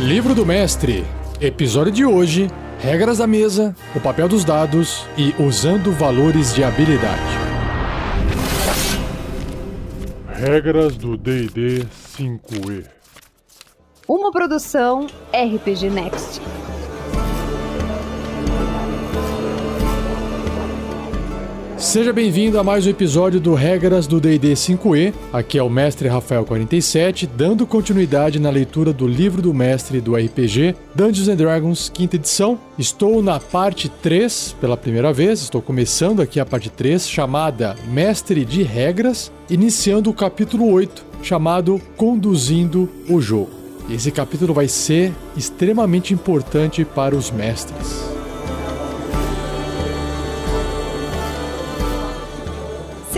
Livro do Mestre, episódio de hoje: regras da mesa, o papel dos dados e usando valores de habilidade. Regras do DD 5E. Uma produção RPG Next. Seja bem-vindo a mais um episódio do Regras do D&D 5e. Aqui é o mestre Rafael 47, dando continuidade na leitura do livro do mestre do RPG Dungeons and Dragons, quinta edição. Estou na parte 3 pela primeira vez, estou começando aqui a parte 3, chamada Mestre de Regras, iniciando o capítulo 8, chamado Conduzindo o Jogo. Esse capítulo vai ser extremamente importante para os mestres.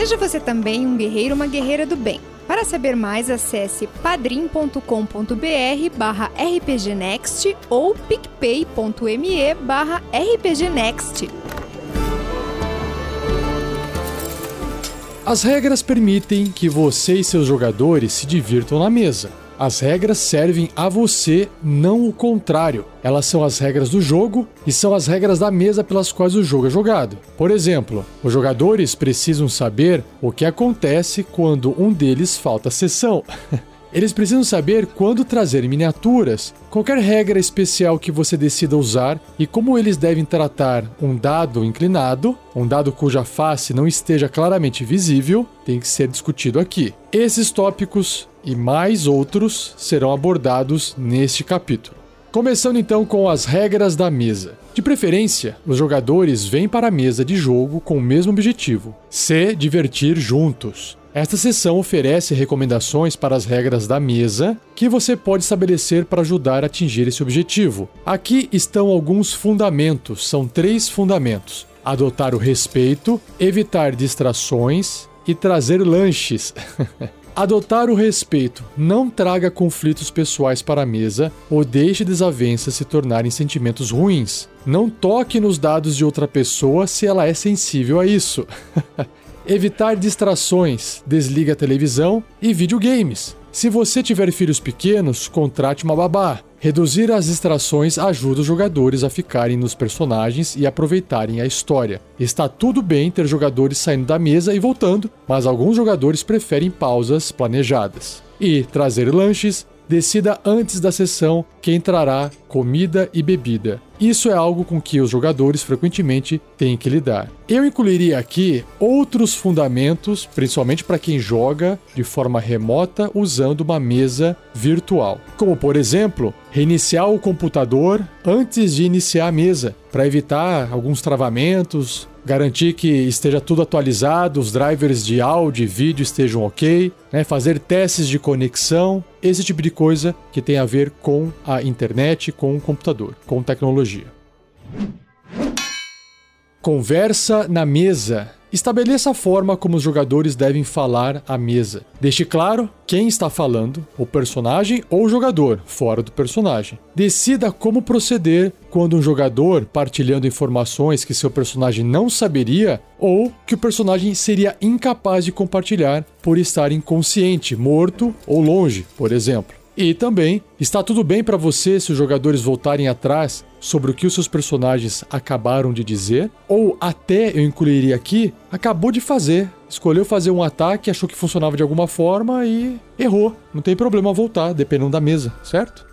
Seja você também um guerreiro ou uma guerreira do bem. Para saber mais, acesse padrim.com.br barra rpgnext ou picpay.me barra rpgnext. As regras permitem que você e seus jogadores se divirtam na mesa. As regras servem a você, não o contrário. Elas são as regras do jogo e são as regras da mesa pelas quais o jogo é jogado. Por exemplo, os jogadores precisam saber o que acontece quando um deles falta a sessão. Eles precisam saber quando trazer miniaturas, qualquer regra especial que você decida usar e como eles devem tratar um dado inclinado, um dado cuja face não esteja claramente visível, tem que ser discutido aqui. Esses tópicos e mais outros serão abordados neste capítulo. Começando então com as regras da mesa. De preferência, os jogadores vêm para a mesa de jogo com o mesmo objetivo: se divertir juntos. Esta sessão oferece recomendações para as regras da mesa que você pode estabelecer para ajudar a atingir esse objetivo. Aqui estão alguns fundamentos, são três fundamentos: adotar o respeito, evitar distrações e trazer lanches. Adotar o respeito. Não traga conflitos pessoais para a mesa ou deixe desavenças se tornarem sentimentos ruins. Não toque nos dados de outra pessoa se ela é sensível a isso. Evitar distrações. Desligue a televisão e videogames. Se você tiver filhos pequenos, contrate uma babá. Reduzir as distrações ajuda os jogadores a ficarem nos personagens e aproveitarem a história. Está tudo bem ter jogadores saindo da mesa e voltando, mas alguns jogadores preferem pausas planejadas. E trazer lanches, decida antes da sessão quem trará comida e bebida. Isso é algo com que os jogadores frequentemente têm que lidar. Eu incluiria aqui outros fundamentos, principalmente para quem joga de forma remota usando uma mesa virtual, como por exemplo, reiniciar o computador antes de iniciar a mesa, para evitar alguns travamentos, garantir que esteja tudo atualizado, os drivers de áudio e vídeo estejam ok, né? fazer testes de conexão, esse tipo de coisa que tem a ver com a internet, com o computador, com tecnologia. Conversa na mesa. Estabeleça a forma como os jogadores devem falar à mesa. Deixe claro quem está falando, o personagem ou o jogador, fora do personagem. Decida como proceder quando um jogador partilhando informações que seu personagem não saberia ou que o personagem seria incapaz de compartilhar por estar inconsciente, morto ou longe, por exemplo. E também, está tudo bem para você se os jogadores voltarem atrás sobre o que os seus personagens acabaram de dizer? Ou até eu incluiria aqui, acabou de fazer, escolheu fazer um ataque, achou que funcionava de alguma forma e errou. Não tem problema voltar, dependendo da mesa, certo?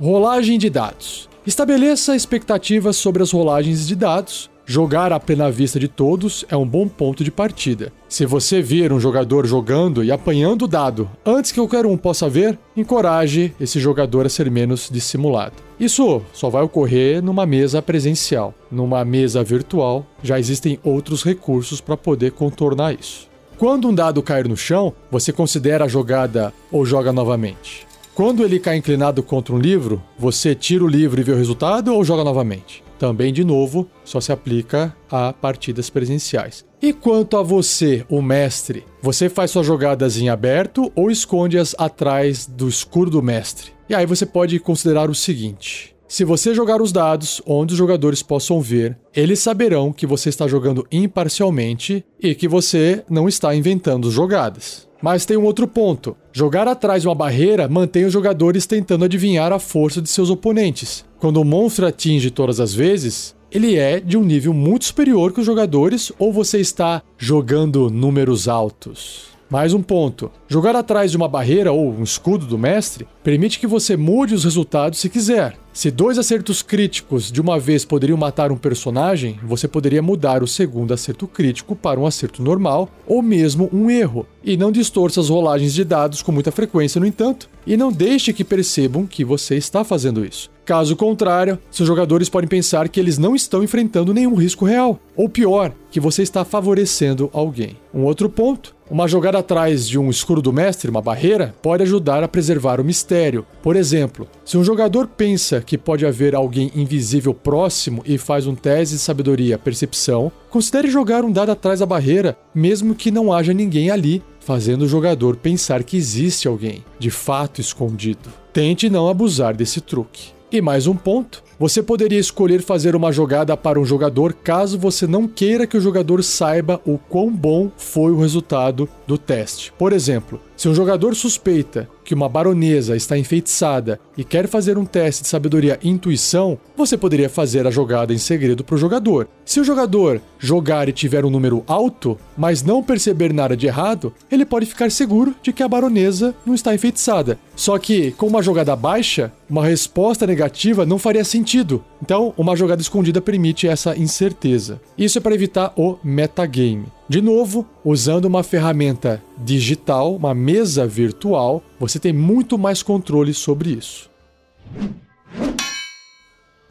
Rolagem de dados. Estabeleça expectativas sobre as rolagens de dados Jogar à vista de todos é um bom ponto de partida. Se você vir um jogador jogando e apanhando o dado antes que qualquer um possa ver, encoraje esse jogador a ser menos dissimulado. Isso só vai ocorrer numa mesa presencial. Numa mesa virtual, já existem outros recursos para poder contornar isso. Quando um dado cair no chão, você considera a jogada ou joga novamente. Quando ele cai inclinado contra um livro, você tira o livro e vê o resultado ou joga novamente? Também, de novo, só se aplica a partidas presenciais. E quanto a você, o mestre, você faz suas jogadas em aberto ou esconde-as atrás do escuro do mestre? E aí você pode considerar o seguinte: Se você jogar os dados onde os jogadores possam ver, eles saberão que você está jogando imparcialmente e que você não está inventando jogadas. Mas tem um outro ponto. Jogar atrás de uma barreira mantém os jogadores tentando adivinhar a força de seus oponentes. Quando o monstro atinge todas as vezes, ele é de um nível muito superior que os jogadores ou você está jogando números altos. Mais um ponto. Jogar atrás de uma barreira ou um escudo do mestre permite que você mude os resultados se quiser. Se dois acertos críticos de uma vez poderiam matar um personagem, você poderia mudar o segundo acerto crítico para um acerto normal ou mesmo um erro. E não distorça as rolagens de dados com muita frequência, no entanto, e não deixe que percebam que você está fazendo isso. Caso contrário, seus jogadores podem pensar que eles não estão enfrentando nenhum risco real, ou pior, que você está favorecendo alguém. Um outro ponto uma jogada atrás de um escuro do mestre, uma barreira, pode ajudar a preservar o mistério. Por exemplo, se um jogador pensa que pode haver alguém invisível próximo e faz um teste de sabedoria percepção, considere jogar um dado atrás da barreira, mesmo que não haja ninguém ali, fazendo o jogador pensar que existe alguém, de fato escondido. Tente não abusar desse truque. E mais um ponto: você poderia escolher fazer uma jogada para um jogador caso você não queira que o jogador saiba o quão bom foi o resultado do teste. Por exemplo, se um jogador suspeita que uma baronesa está enfeitiçada e quer fazer um teste de sabedoria e intuição, você poderia fazer a jogada em segredo para o jogador. Se o jogador jogar e tiver um número alto, mas não perceber nada de errado, ele pode ficar seguro de que a baronesa não está enfeitiçada. Só que, com uma jogada baixa, uma resposta negativa não faria sentido. Então, uma jogada escondida permite essa incerteza. Isso é para evitar o metagame. De novo, usando uma ferramenta digital, uma mesa virtual, você tem muito mais controle sobre isso.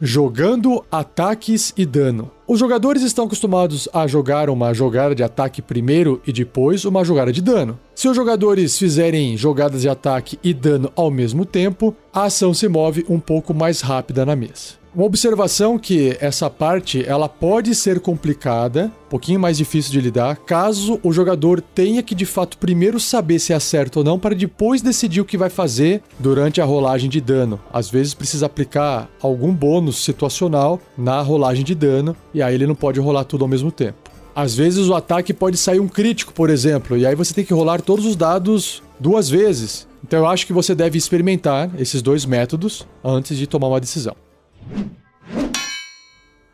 Jogando ataques e dano. Os jogadores estão acostumados a jogar uma jogada de ataque primeiro e depois uma jogada de dano. Se os jogadores fizerem jogadas de ataque e dano ao mesmo tempo, a ação se move um pouco mais rápida na mesa. Uma observação que essa parte ela pode ser complicada, um pouquinho mais difícil de lidar, caso o jogador tenha que de fato primeiro saber se é certo ou não para depois decidir o que vai fazer durante a rolagem de dano. Às vezes precisa aplicar algum bônus situacional na rolagem de dano e aí ele não pode rolar tudo ao mesmo tempo. Às vezes o ataque pode sair um crítico, por exemplo, e aí você tem que rolar todos os dados duas vezes. Então eu acho que você deve experimentar esses dois métodos antes de tomar uma decisão.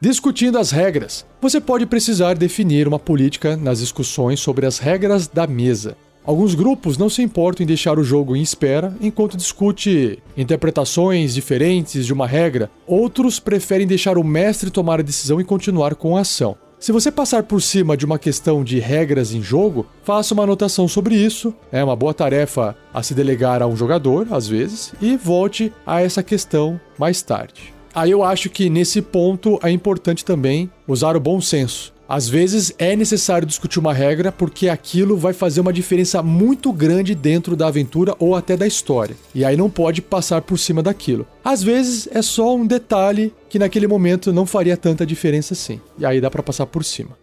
Discutindo as regras. Você pode precisar definir uma política nas discussões sobre as regras da mesa. Alguns grupos não se importam em deixar o jogo em espera enquanto discute interpretações diferentes de uma regra, outros preferem deixar o mestre tomar a decisão e continuar com a ação. Se você passar por cima de uma questão de regras em jogo, faça uma anotação sobre isso. É uma boa tarefa a se delegar a um jogador, às vezes, e volte a essa questão mais tarde. Aí eu acho que nesse ponto é importante também usar o bom senso. Às vezes é necessário discutir uma regra porque aquilo vai fazer uma diferença muito grande dentro da aventura ou até da história. E aí não pode passar por cima daquilo. Às vezes é só um detalhe que naquele momento não faria tanta diferença assim. E aí dá para passar por cima.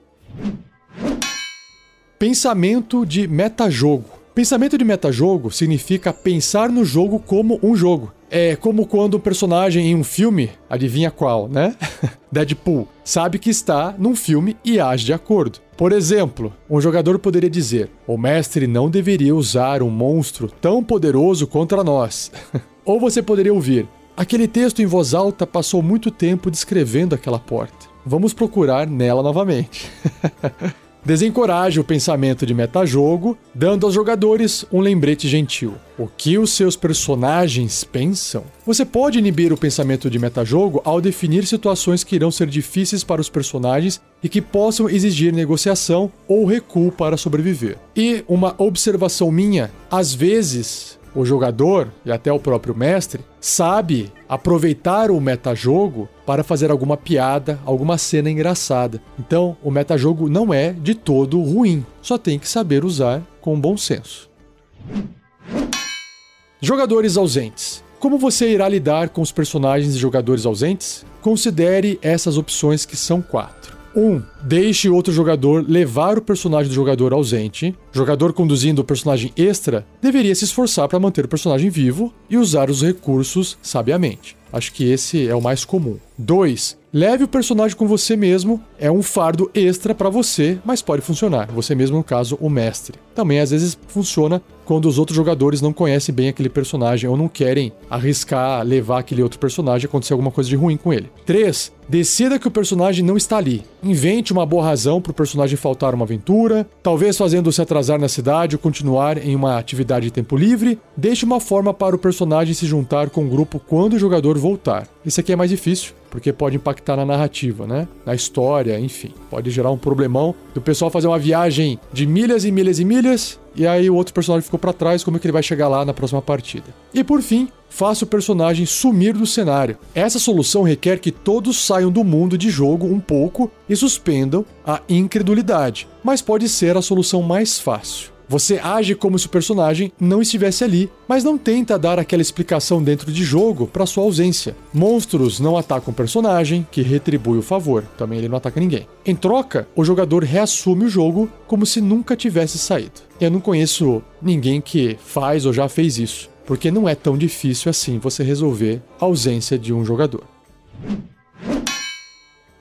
Pensamento de metajogo. Pensamento de metajogo significa pensar no jogo como um jogo. É como quando o personagem em um filme, adivinha qual, né? Deadpool, sabe que está num filme e age de acordo. Por exemplo, um jogador poderia dizer: O mestre não deveria usar um monstro tão poderoso contra nós. Ou você poderia ouvir: Aquele texto em voz alta passou muito tempo descrevendo aquela porta. Vamos procurar nela novamente. Desencoraje o pensamento de metajogo, dando aos jogadores um lembrete gentil. O que os seus personagens pensam? Você pode inibir o pensamento de metajogo ao definir situações que irão ser difíceis para os personagens e que possam exigir negociação ou recuo para sobreviver. E uma observação minha: às vezes o jogador e até o próprio mestre sabe aproveitar o metajogo para fazer alguma piada, alguma cena engraçada. Então, o metajogo não é de todo ruim, só tem que saber usar com bom senso. Jogadores ausentes. Como você irá lidar com os personagens de jogadores ausentes? Considere essas opções que são quatro. Um, deixe outro jogador levar o personagem do jogador ausente. O jogador conduzindo o personagem extra deveria se esforçar para manter o personagem vivo e usar os recursos sabiamente. Acho que esse é o mais comum. 2. Leve o personagem com você mesmo. É um fardo extra para você, mas pode funcionar. Você mesmo, no caso, o mestre. Também às vezes funciona quando os outros jogadores não conhecem bem aquele personagem ou não querem arriscar levar aquele outro personagem e acontecer alguma coisa de ruim com ele. 3. Decida que o personagem não está ali. Invente uma boa razão para o personagem faltar uma aventura, talvez fazendo se atrasar na cidade ou continuar em uma atividade de tempo livre. Deixe uma forma para o personagem se juntar com o grupo quando o jogador voltar. Isso aqui é mais difícil, porque pode impactar na narrativa, né? Na história, enfim. Pode gerar um problemão do pessoal fazer uma viagem de milhas e milhas e milhas e aí o outro personagem ficou para trás, como é que ele vai chegar lá na próxima partida? E por fim, faça o personagem sumir do cenário. Essa solução requer que todos saiam do mundo de jogo um pouco e suspendam a incredulidade, mas pode ser a solução mais fácil. Você age como se o personagem não estivesse ali, mas não tenta dar aquela explicação dentro de jogo para sua ausência. Monstros não atacam o personagem, que retribui o favor, também ele não ataca ninguém. Em troca, o jogador reassume o jogo como se nunca tivesse saído. Eu não conheço ninguém que faz ou já fez isso, porque não é tão difícil assim você resolver a ausência de um jogador.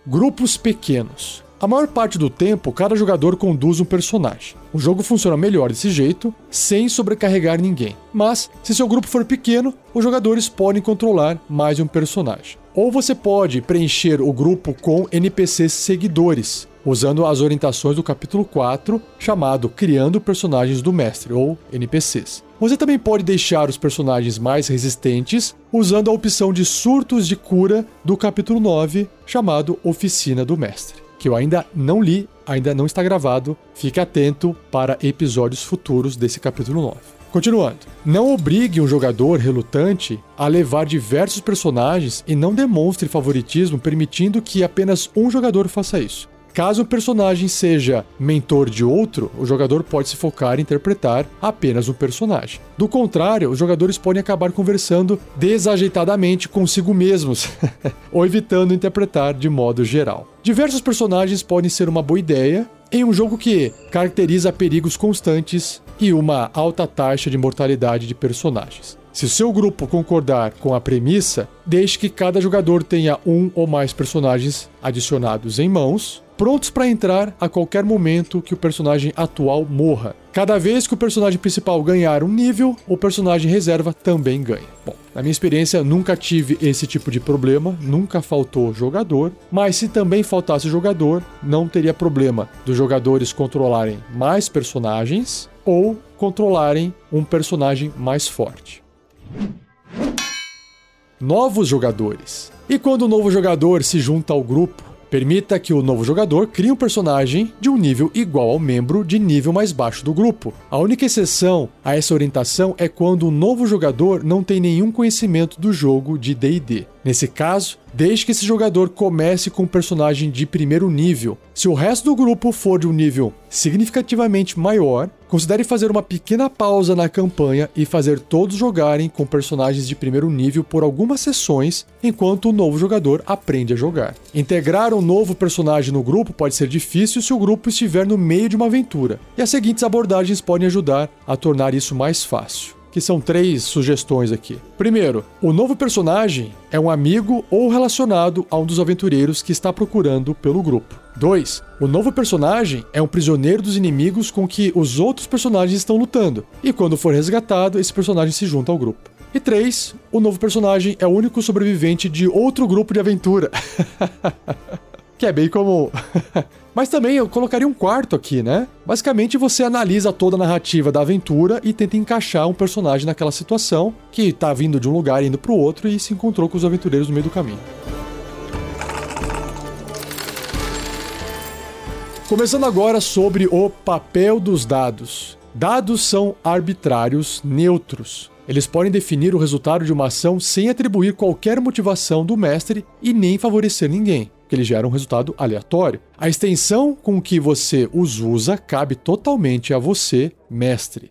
Grupos pequenos. A maior parte do tempo, cada jogador conduz um personagem. O jogo funciona melhor desse jeito, sem sobrecarregar ninguém. Mas, se seu grupo for pequeno, os jogadores podem controlar mais um personagem. Ou você pode preencher o grupo com NPCs seguidores, usando as orientações do capítulo 4, chamado Criando Personagens do Mestre, ou NPCs. Você também pode deixar os personagens mais resistentes usando a opção de surtos de cura do capítulo 9, chamado Oficina do Mestre que eu ainda não li, ainda não está gravado. Fique atento para episódios futuros desse capítulo 9. Continuando. Não obrigue um jogador relutante a levar diversos personagens e não demonstre favoritismo permitindo que apenas um jogador faça isso. Caso o personagem seja mentor de outro, o jogador pode se focar em interpretar apenas um personagem. Do contrário, os jogadores podem acabar conversando desajeitadamente consigo mesmos, ou evitando interpretar de modo geral. Diversos personagens podem ser uma boa ideia em um jogo que caracteriza perigos constantes e uma alta taxa de mortalidade de personagens. Se o seu grupo concordar com a premissa, deixe que cada jogador tenha um ou mais personagens adicionados em mãos, prontos para entrar a qualquer momento que o personagem atual morra. Cada vez que o personagem principal ganhar um nível, o personagem reserva também ganha. Bom, na minha experiência, nunca tive esse tipo de problema, nunca faltou jogador, mas se também faltasse jogador, não teria problema dos jogadores controlarem mais personagens ou controlarem um personagem mais forte. Novos jogadores. E quando o um novo jogador se junta ao grupo, Permita que o novo jogador crie um personagem de um nível igual ao membro de nível mais baixo do grupo. A única exceção a essa orientação é quando o novo jogador não tem nenhum conhecimento do jogo de DD. Nesse caso, desde que esse jogador comece com um personagem de primeiro nível. Se o resto do grupo for de um nível significativamente maior, considere fazer uma pequena pausa na campanha e fazer todos jogarem com personagens de primeiro nível por algumas sessões enquanto o novo jogador aprende a jogar. Integrar um novo personagem no grupo pode ser difícil se o grupo estiver no meio de uma aventura, e as seguintes abordagens podem ajudar a tornar isso mais fácil que são três sugestões aqui. Primeiro, o novo personagem é um amigo ou relacionado a um dos aventureiros que está procurando pelo grupo. 2. O novo personagem é um prisioneiro dos inimigos com que os outros personagens estão lutando, e quando for resgatado, esse personagem se junta ao grupo. E 3. O novo personagem é o único sobrevivente de outro grupo de aventura. que é bem comum. Mas também eu colocaria um quarto aqui, né? Basicamente você analisa toda a narrativa da aventura e tenta encaixar um personagem naquela situação que tá vindo de um lugar indo pro outro e se encontrou com os aventureiros no meio do caminho. Começando agora sobre o papel dos dados. Dados são arbitrários, neutros. Eles podem definir o resultado de uma ação sem atribuir qualquer motivação do mestre e nem favorecer ninguém que ele gera um resultado aleatório. A extensão com que você os usa cabe totalmente a você, mestre.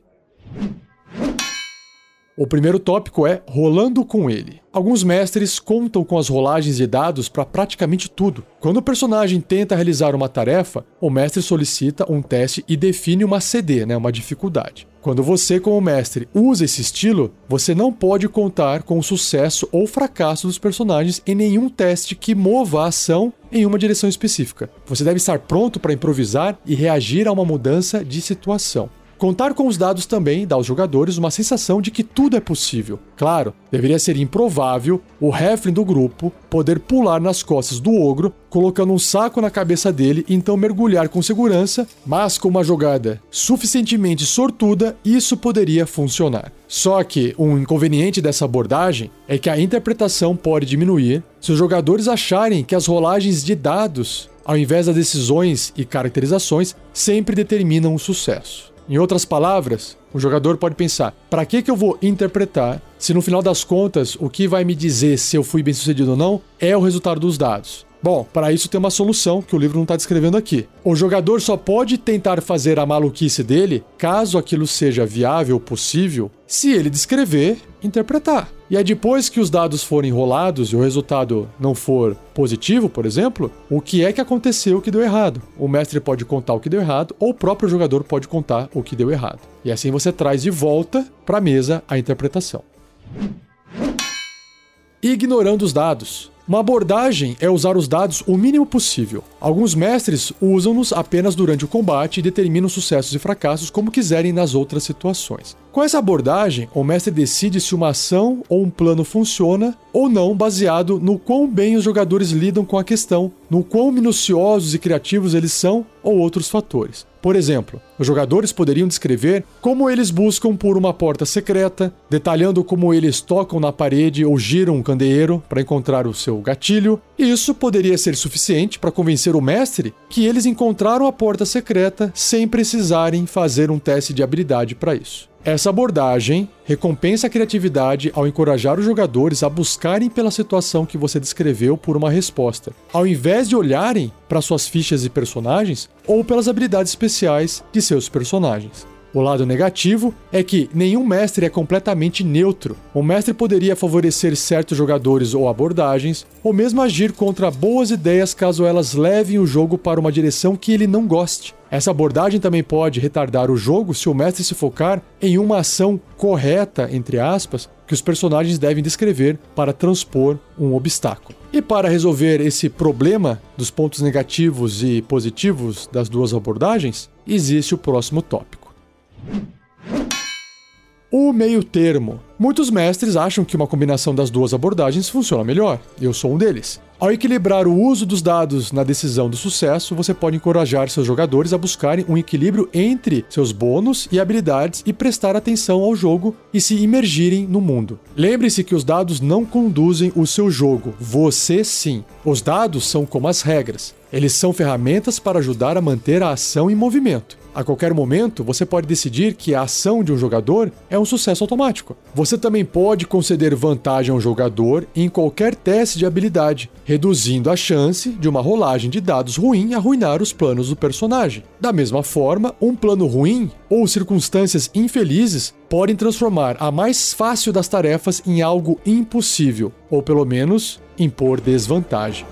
O primeiro tópico é rolando com ele. Alguns mestres contam com as rolagens de dados para praticamente tudo. Quando o personagem tenta realizar uma tarefa, o mestre solicita um teste e define uma CD, né, uma dificuldade. Quando você, como mestre, usa esse estilo, você não pode contar com o sucesso ou fracasso dos personagens em nenhum teste que mova a ação em uma direção específica. Você deve estar pronto para improvisar e reagir a uma mudança de situação. Contar com os dados também dá aos jogadores uma sensação de que tudo é possível. Claro, deveria ser improvável o Heflin do grupo poder pular nas costas do ogro, colocando um saco na cabeça dele e então mergulhar com segurança, mas com uma jogada suficientemente sortuda, isso poderia funcionar. Só que um inconveniente dessa abordagem é que a interpretação pode diminuir se os jogadores acharem que as rolagens de dados, ao invés das decisões e caracterizações, sempre determinam o sucesso. Em outras palavras, o jogador pode pensar: para que, que eu vou interpretar se no final das contas o que vai me dizer se eu fui bem sucedido ou não é o resultado dos dados? Bom, para isso tem uma solução que o livro não está descrevendo aqui. O jogador só pode tentar fazer a maluquice dele, caso aquilo seja viável, possível, se ele descrever, interpretar. E é depois que os dados forem rolados e o resultado não for positivo, por exemplo, o que é que aconteceu que deu errado? O mestre pode contar o que deu errado ou o próprio jogador pode contar o que deu errado. E assim você traz de volta para a mesa a interpretação. Ignorando os dados. Uma abordagem é usar os dados o mínimo possível. Alguns mestres usam-nos apenas durante o combate e determinam sucessos e fracassos como quiserem nas outras situações. Com essa abordagem, o mestre decide se uma ação ou um plano funciona ou não, baseado no quão bem os jogadores lidam com a questão, no quão minuciosos e criativos eles são ou outros fatores. Por exemplo, os jogadores poderiam descrever como eles buscam por uma porta secreta, detalhando como eles tocam na parede ou giram um candeeiro para encontrar o seu gatilho. E isso poderia ser suficiente para convencer o mestre que eles encontraram a porta secreta sem precisarem fazer um teste de habilidade para isso. Essa abordagem recompensa a criatividade ao encorajar os jogadores a buscarem pela situação que você descreveu por uma resposta, ao invés de olharem para suas fichas e personagens ou pelas habilidades especiais de seus personagens. O lado negativo é que nenhum mestre é completamente neutro. O mestre poderia favorecer certos jogadores ou abordagens, ou mesmo agir contra boas ideias caso elas levem o jogo para uma direção que ele não goste. Essa abordagem também pode retardar o jogo se o mestre se focar em uma ação correta, entre aspas, que os personagens devem descrever para transpor um obstáculo. E para resolver esse problema dos pontos negativos e positivos das duas abordagens, existe o próximo tópico. O meio termo. Muitos mestres acham que uma combinação das duas abordagens funciona melhor. Eu sou um deles. Ao equilibrar o uso dos dados na decisão do sucesso, você pode encorajar seus jogadores a buscarem um equilíbrio entre seus bônus e habilidades e prestar atenção ao jogo e se imergirem no mundo. Lembre-se que os dados não conduzem o seu jogo, você sim. Os dados são como as regras. Eles são ferramentas para ajudar a manter a ação em movimento. A qualquer momento, você pode decidir que a ação de um jogador é um sucesso automático. Você também pode conceder vantagem ao jogador em qualquer teste de habilidade, reduzindo a chance de uma rolagem de dados ruim arruinar os planos do personagem. Da mesma forma, um plano ruim ou circunstâncias infelizes podem transformar a mais fácil das tarefas em algo impossível, ou pelo menos impor desvantagem.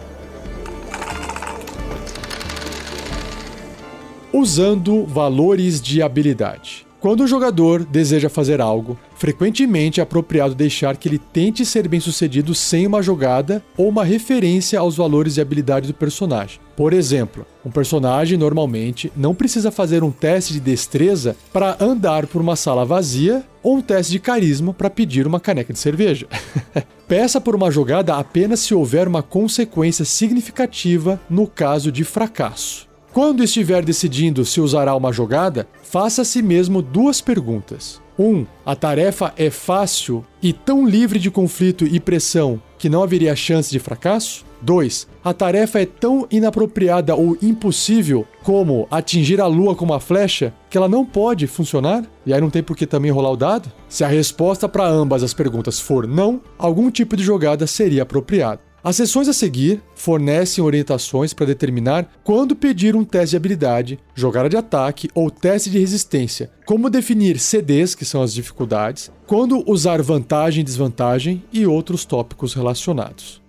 Usando valores de habilidade. Quando o jogador deseja fazer algo, frequentemente é apropriado deixar que ele tente ser bem sucedido sem uma jogada ou uma referência aos valores de habilidade do personagem. Por exemplo, um personagem normalmente não precisa fazer um teste de destreza para andar por uma sala vazia ou um teste de carisma para pedir uma caneca de cerveja. Peça por uma jogada apenas se houver uma consequência significativa no caso de fracasso. Quando estiver decidindo se usará uma jogada, faça a si mesmo duas perguntas. 1. Um, a tarefa é fácil e tão livre de conflito e pressão que não haveria chance de fracasso? 2. A tarefa é tão inapropriada ou impossível como atingir a lua com uma flecha que ela não pode funcionar? E aí não tem por que também rolar o dado? Se a resposta para ambas as perguntas for não, algum tipo de jogada seria apropriado. As sessões a seguir fornecem orientações para determinar quando pedir um teste de habilidade, jogada de ataque ou teste de resistência, como definir CDs, que são as dificuldades, quando usar vantagem e desvantagem e outros tópicos relacionados.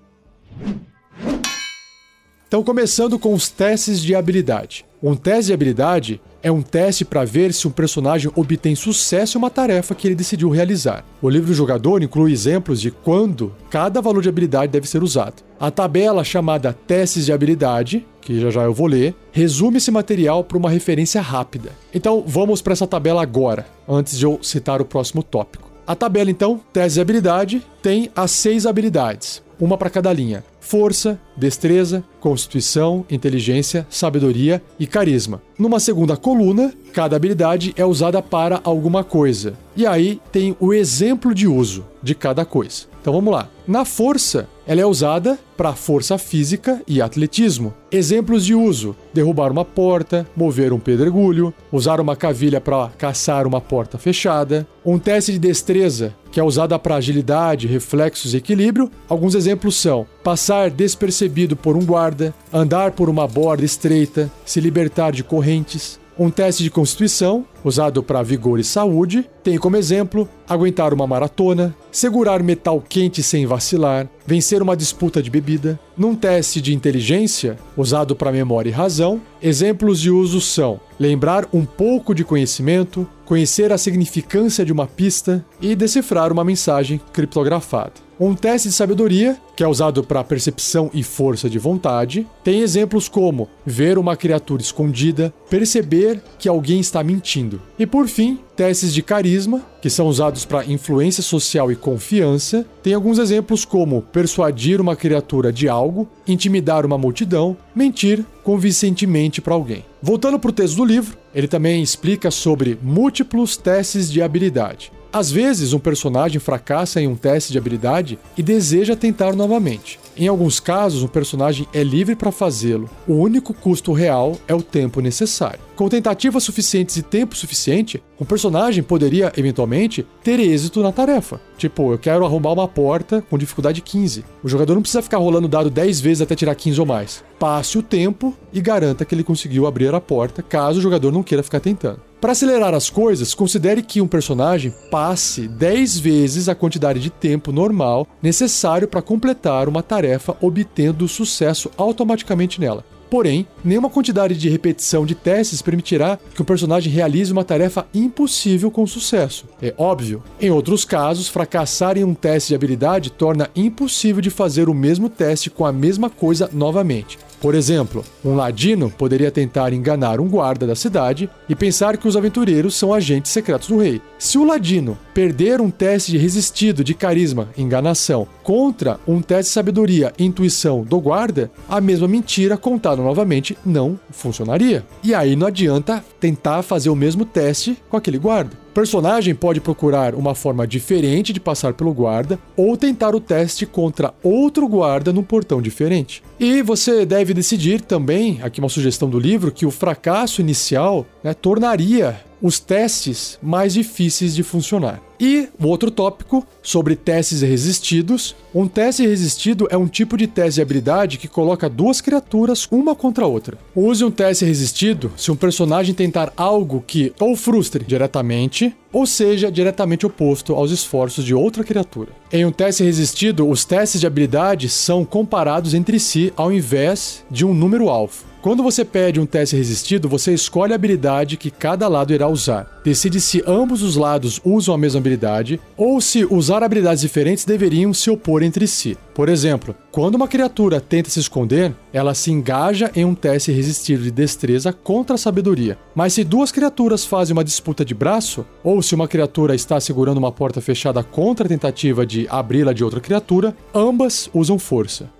Então, começando com os testes de habilidade. Um teste de habilidade é um teste para ver se um personagem obtém sucesso em uma tarefa que ele decidiu realizar. O livro do jogador inclui exemplos de quando cada valor de habilidade deve ser usado. A tabela chamada Testes de Habilidade, que já já eu vou ler, resume esse material para uma referência rápida. Então vamos para essa tabela agora, antes de eu citar o próximo tópico. A tabela, então, Testes de Habilidade, tem as seis habilidades, uma para cada linha: força, destreza, constituição, inteligência, sabedoria e carisma. Numa segunda coluna, cada habilidade é usada para alguma coisa. E aí tem o exemplo de uso de cada coisa. Então vamos lá. Na força, ela é usada para força física e atletismo. Exemplos de uso: derrubar uma porta, mover um pedregulho, usar uma cavilha para caçar uma porta fechada. Um teste de destreza, que é usada para agilidade, reflexos e equilíbrio. Alguns exemplos são passar despercebido por um guarda, andar por uma borda estreita, se libertar de correntes. Um teste de constituição, usado para vigor e saúde, tem como exemplo aguentar uma maratona, segurar metal quente sem vacilar, vencer uma disputa de bebida. Num teste de inteligência, usado para memória e razão, exemplos de uso são lembrar um pouco de conhecimento, conhecer a significância de uma pista e decifrar uma mensagem criptografada. Um teste de sabedoria, que é usado para percepção e força de vontade, tem exemplos como ver uma criatura escondida, perceber que alguém está mentindo. E por fim, testes de carisma, que são usados para influência social e confiança, tem alguns exemplos como persuadir uma criatura de algo, intimidar uma multidão, mentir convincentemente para alguém. Voltando para o texto do livro, ele também explica sobre múltiplos testes de habilidade. Às vezes, um personagem fracassa em um teste de habilidade e deseja tentar novamente. Em alguns casos, um personagem é livre para fazê-lo. O único custo real é o tempo necessário. Com tentativas suficientes e tempo suficiente, um personagem poderia, eventualmente, ter êxito na tarefa. Tipo, eu quero arrombar uma porta com dificuldade 15. O jogador não precisa ficar rolando dado 10 vezes até tirar 15 ou mais. Passe o tempo e garanta que ele conseguiu abrir a porta, caso o jogador não queira ficar tentando. Para acelerar as coisas, considere que um personagem passe 10 vezes a quantidade de tempo normal necessário para completar uma tarefa, obtendo sucesso automaticamente nela. Porém, nenhuma quantidade de repetição de testes permitirá que o personagem realize uma tarefa impossível com sucesso. É óbvio. Em outros casos, fracassar em um teste de habilidade torna impossível de fazer o mesmo teste com a mesma coisa novamente. Por exemplo, um ladino poderia tentar enganar um guarda da cidade e pensar que os aventureiros são agentes secretos do rei. Se o ladino perder um teste de resistido de carisma, enganação, contra um teste de sabedoria intuição do guarda, a mesma mentira contada novamente não funcionaria. E aí não adianta tentar fazer o mesmo teste com aquele guarda. Personagem pode procurar uma forma diferente de passar pelo guarda ou tentar o teste contra outro guarda num portão diferente. E você deve decidir também, aqui uma sugestão do livro, que o fracasso inicial né, tornaria os testes mais difíceis de funcionar. E o outro tópico sobre testes resistidos. Um teste resistido é um tipo de teste de habilidade que coloca duas criaturas uma contra a outra. Use um teste resistido se um personagem tentar algo que ou frustre diretamente ou seja diretamente oposto aos esforços de outra criatura. Em um teste resistido, os testes de habilidade são comparados entre si ao invés de um número alvo. Quando você pede um teste resistido, você escolhe a habilidade que cada lado irá usar. Decide se ambos os lados usam a mesma habilidade ou se usar habilidades diferentes deveriam se opor entre si. Por exemplo, quando uma criatura tenta se esconder, ela se engaja em um teste resistido de destreza contra a sabedoria. Mas se duas criaturas fazem uma disputa de braço, ou se uma criatura está segurando uma porta fechada contra a tentativa de abri-la de outra criatura, ambas usam força.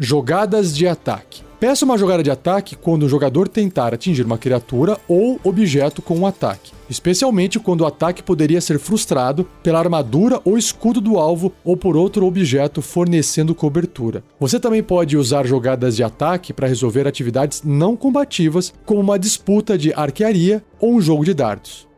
Jogadas de ataque. Peça uma jogada de ataque quando o jogador tentar atingir uma criatura ou objeto com um ataque, especialmente quando o ataque poderia ser frustrado pela armadura ou escudo do alvo ou por outro objeto fornecendo cobertura. Você também pode usar jogadas de ataque para resolver atividades não combativas, como uma disputa de arquearia ou um jogo de dardos.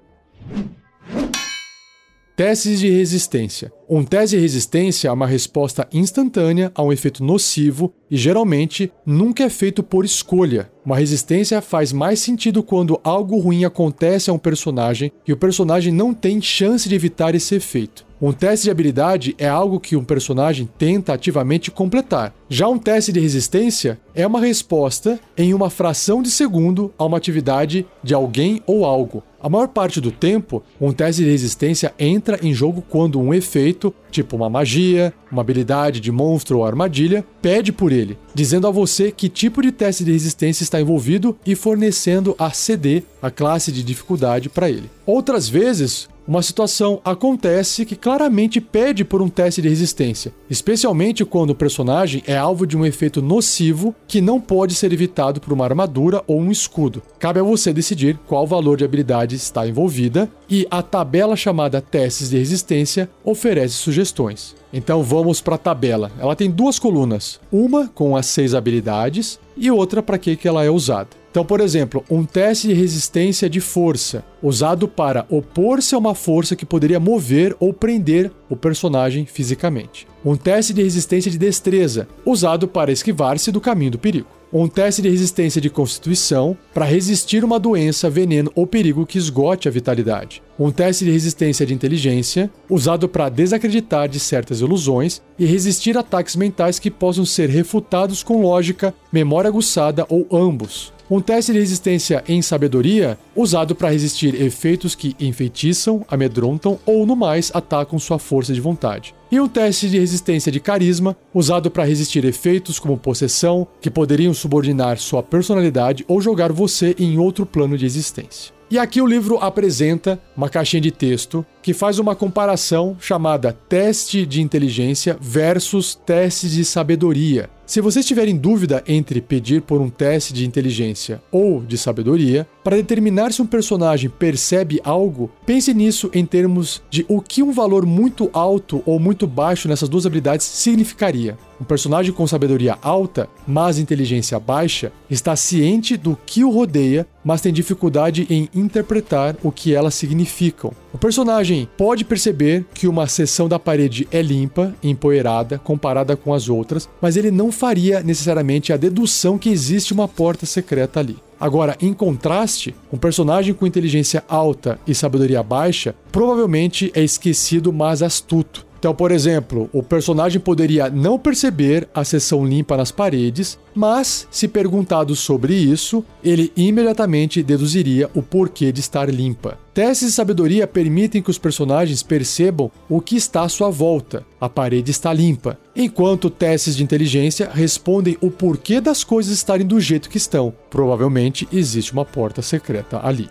Testes de resistência. Um teste de resistência é uma resposta instantânea a um efeito nocivo e geralmente nunca é feito por escolha. Uma resistência faz mais sentido quando algo ruim acontece a um personagem e o personagem não tem chance de evitar esse efeito. Um teste de habilidade é algo que um personagem tenta ativamente completar. Já um teste de resistência é uma resposta em uma fração de segundo a uma atividade de alguém ou algo. A maior parte do tempo, um teste de resistência entra em jogo quando um efeito, tipo uma magia, uma habilidade de monstro ou armadilha, pede por ele, dizendo a você que tipo de teste de resistência está envolvido e fornecendo a CD, a classe de dificuldade, para ele. Outras vezes, uma situação acontece que claramente pede por um teste de resistência, especialmente quando o personagem é alvo de um efeito nocivo que não pode ser evitado por uma armadura ou um escudo. Cabe a você decidir qual valor de habilidade está envolvida e a tabela chamada Testes de Resistência oferece sugestões. Então vamos para a tabela. Ela tem duas colunas, uma com as seis habilidades e outra para que, ela é usada. Então, por exemplo, um teste de resistência de força, usado para opor-se a uma força que poderia mover ou prender o personagem fisicamente. Um teste de resistência de destreza, usado para esquivar-se do caminho do perigo. Um teste de resistência de constituição, para resistir uma doença, veneno ou perigo que esgote a vitalidade. Um teste de resistência de inteligência, usado para desacreditar de certas ilusões e resistir ataques mentais que possam ser refutados com lógica, memória aguçada ou ambos um teste de resistência em sabedoria usado para resistir efeitos que enfeitiçam, amedrontam ou, no mais, atacam sua força de vontade. E um teste de resistência de carisma usado para resistir efeitos como possessão, que poderiam subordinar sua personalidade ou jogar você em outro plano de existência. E aqui o livro apresenta uma caixinha de texto que faz uma comparação chamada teste de inteligência versus teste de sabedoria. Se você estiver em dúvida entre pedir por um teste de inteligência ou de sabedoria, para determinar se um personagem percebe algo, pense nisso em termos de o que um valor muito alto ou muito baixo nessas duas habilidades significaria. Um personagem com sabedoria alta, mas inteligência baixa, está ciente do que o rodeia, mas tem dificuldade em interpretar o que elas significam. O personagem pode perceber que uma seção da parede é limpa e empoeirada comparada com as outras, mas ele não faria necessariamente a dedução que existe uma porta secreta ali. Agora, em contraste, um personagem com inteligência alta e sabedoria baixa provavelmente é esquecido, mas astuto. Então, por exemplo, o personagem poderia não perceber a seção limpa nas paredes, mas, se perguntado sobre isso, ele imediatamente deduziria o porquê de estar limpa. Testes de sabedoria permitem que os personagens percebam o que está à sua volta. A parede está limpa. Enquanto testes de inteligência respondem o porquê das coisas estarem do jeito que estão. Provavelmente existe uma porta secreta ali.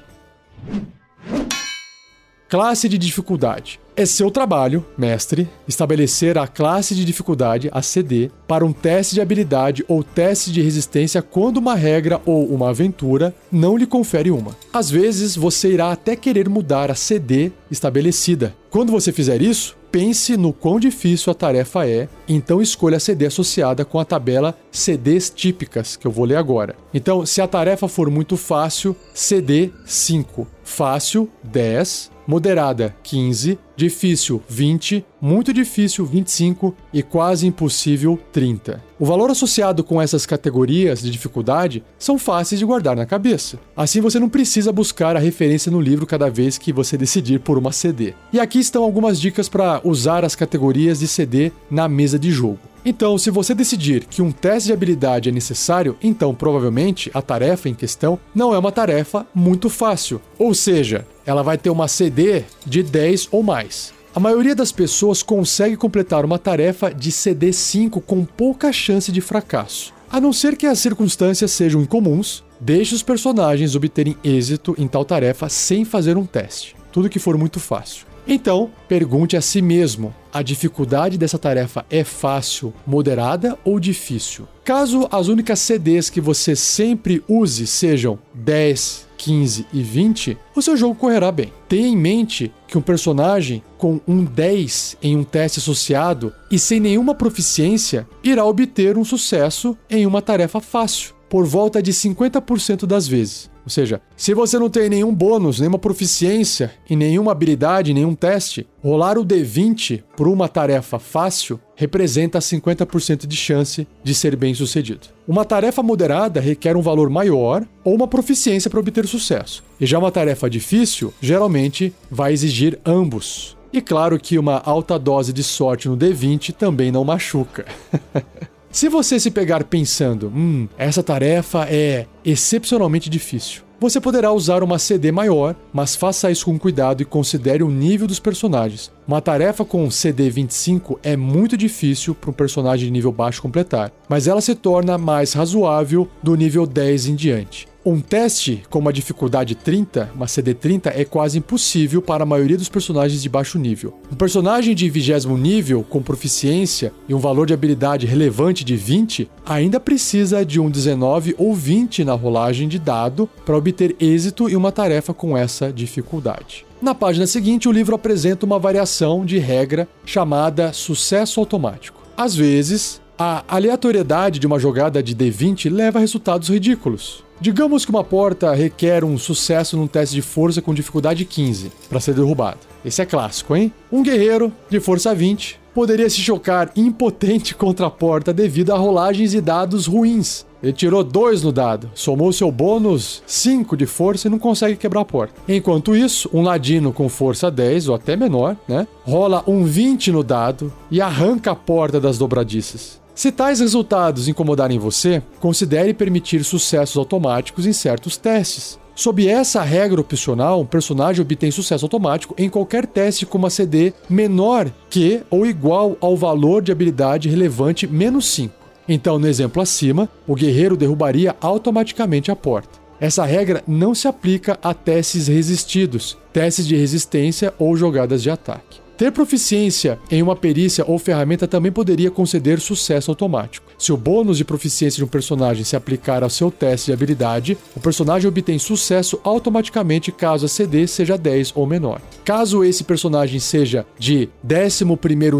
Classe de dificuldade. É seu trabalho, mestre, estabelecer a classe de dificuldade, a CD, para um teste de habilidade ou teste de resistência quando uma regra ou uma aventura não lhe confere uma. Às vezes, você irá até querer mudar a CD estabelecida. Quando você fizer isso, pense no quão difícil a tarefa é, então escolha a CD associada com a tabela CDs típicas, que eu vou ler agora. Então, se a tarefa for muito fácil, CD 5, fácil 10, moderada 15, difícil 20, muito difícil 25 e quase impossível 30. O valor associado com essas categorias de dificuldade são fáceis de guardar na cabeça. Assim você não precisa buscar a referência no livro cada vez que você decidir por uma CD. E aqui estão algumas dicas para usar as categorias de CD na mesa de jogo. Então, se você decidir que um teste de habilidade é necessário, então provavelmente a tarefa em questão não é uma tarefa muito fácil. Ou seja, ela vai ter uma CD de 10 ou mais. A maioria das pessoas consegue completar uma tarefa de CD 5 com pouca chance de fracasso. A não ser que as circunstâncias sejam incomuns, deixe os personagens obterem êxito em tal tarefa sem fazer um teste. Tudo que for muito fácil. Então, pergunte a si mesmo: a dificuldade dessa tarefa é fácil, moderada ou difícil? Caso as únicas CDs que você sempre use sejam 10, 15 e 20, o seu jogo correrá bem. Tenha em mente que um personagem com um 10 em um teste associado e sem nenhuma proficiência irá obter um sucesso em uma tarefa fácil. Por volta de 50% das vezes. Ou seja, se você não tem nenhum bônus, nenhuma proficiência em nenhuma habilidade, nenhum teste, rolar o D20 por uma tarefa fácil representa 50% de chance de ser bem sucedido. Uma tarefa moderada requer um valor maior ou uma proficiência para obter sucesso. E já uma tarefa difícil geralmente vai exigir ambos. E claro que uma alta dose de sorte no D20 também não machuca. Se você se pegar pensando, hum, essa tarefa é excepcionalmente difícil, você poderá usar uma CD maior, mas faça isso com cuidado e considere o nível dos personagens. Uma tarefa com CD 25 é muito difícil para um personagem de nível baixo completar, mas ela se torna mais razoável do nível 10 em diante. Um teste com uma dificuldade 30, uma CD 30, é quase impossível para a maioria dos personagens de baixo nível. Um personagem de 20 nível, com proficiência e um valor de habilidade relevante de 20, ainda precisa de um 19 ou 20 na rolagem de dado para obter êxito em uma tarefa com essa dificuldade. Na página seguinte, o livro apresenta uma variação de regra chamada sucesso automático. Às vezes, a aleatoriedade de uma jogada de D20 leva a resultados ridículos. Digamos que uma porta requer um sucesso num teste de força com dificuldade 15 para ser derrubada. Esse é clássico, hein? Um guerreiro de força 20 poderia se chocar impotente contra a porta devido a rolagens e dados ruins. Ele tirou 2 no dado, somou seu bônus 5 de força e não consegue quebrar a porta. Enquanto isso, um ladino com força 10 ou até menor, né, rola um 20 no dado e arranca a porta das dobradiças. Se tais resultados incomodarem você, considere permitir sucessos automáticos em certos testes. Sob essa regra opcional, um personagem obtém sucesso automático em qualquer teste com uma CD menor que ou igual ao valor de habilidade relevante menos 5. Então, no exemplo acima, o guerreiro derrubaria automaticamente a porta. Essa regra não se aplica a testes resistidos, testes de resistência ou jogadas de ataque. Ter proficiência em uma perícia ou ferramenta também poderia conceder sucesso automático. Se o bônus de proficiência de um personagem se aplicar ao seu teste de habilidade, o personagem obtém sucesso automaticamente caso a CD seja 10 ou menor. Caso esse personagem seja de 11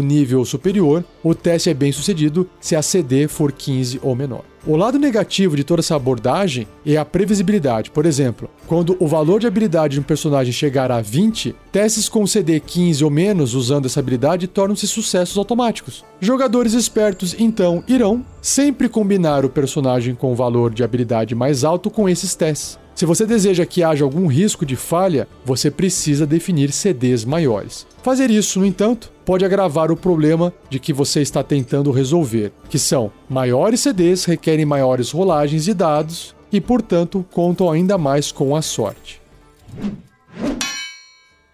nível superior, o teste é bem sucedido se a CD for 15 ou menor. O lado negativo de toda essa abordagem é a previsibilidade. Por exemplo, quando o valor de habilidade de um personagem chegar a 20, testes com CD 15 ou menos usando essa habilidade tornam-se sucessos automáticos. Jogadores espertos então irão sempre combinar o personagem com o valor de habilidade mais alto com esses testes. Se você deseja que haja algum risco de falha, você precisa definir CDs maiores. Fazer isso, no entanto, pode agravar o problema de que você está tentando resolver, que são maiores CDs requerem maiores rolagens de dados e, portanto, contam ainda mais com a sorte.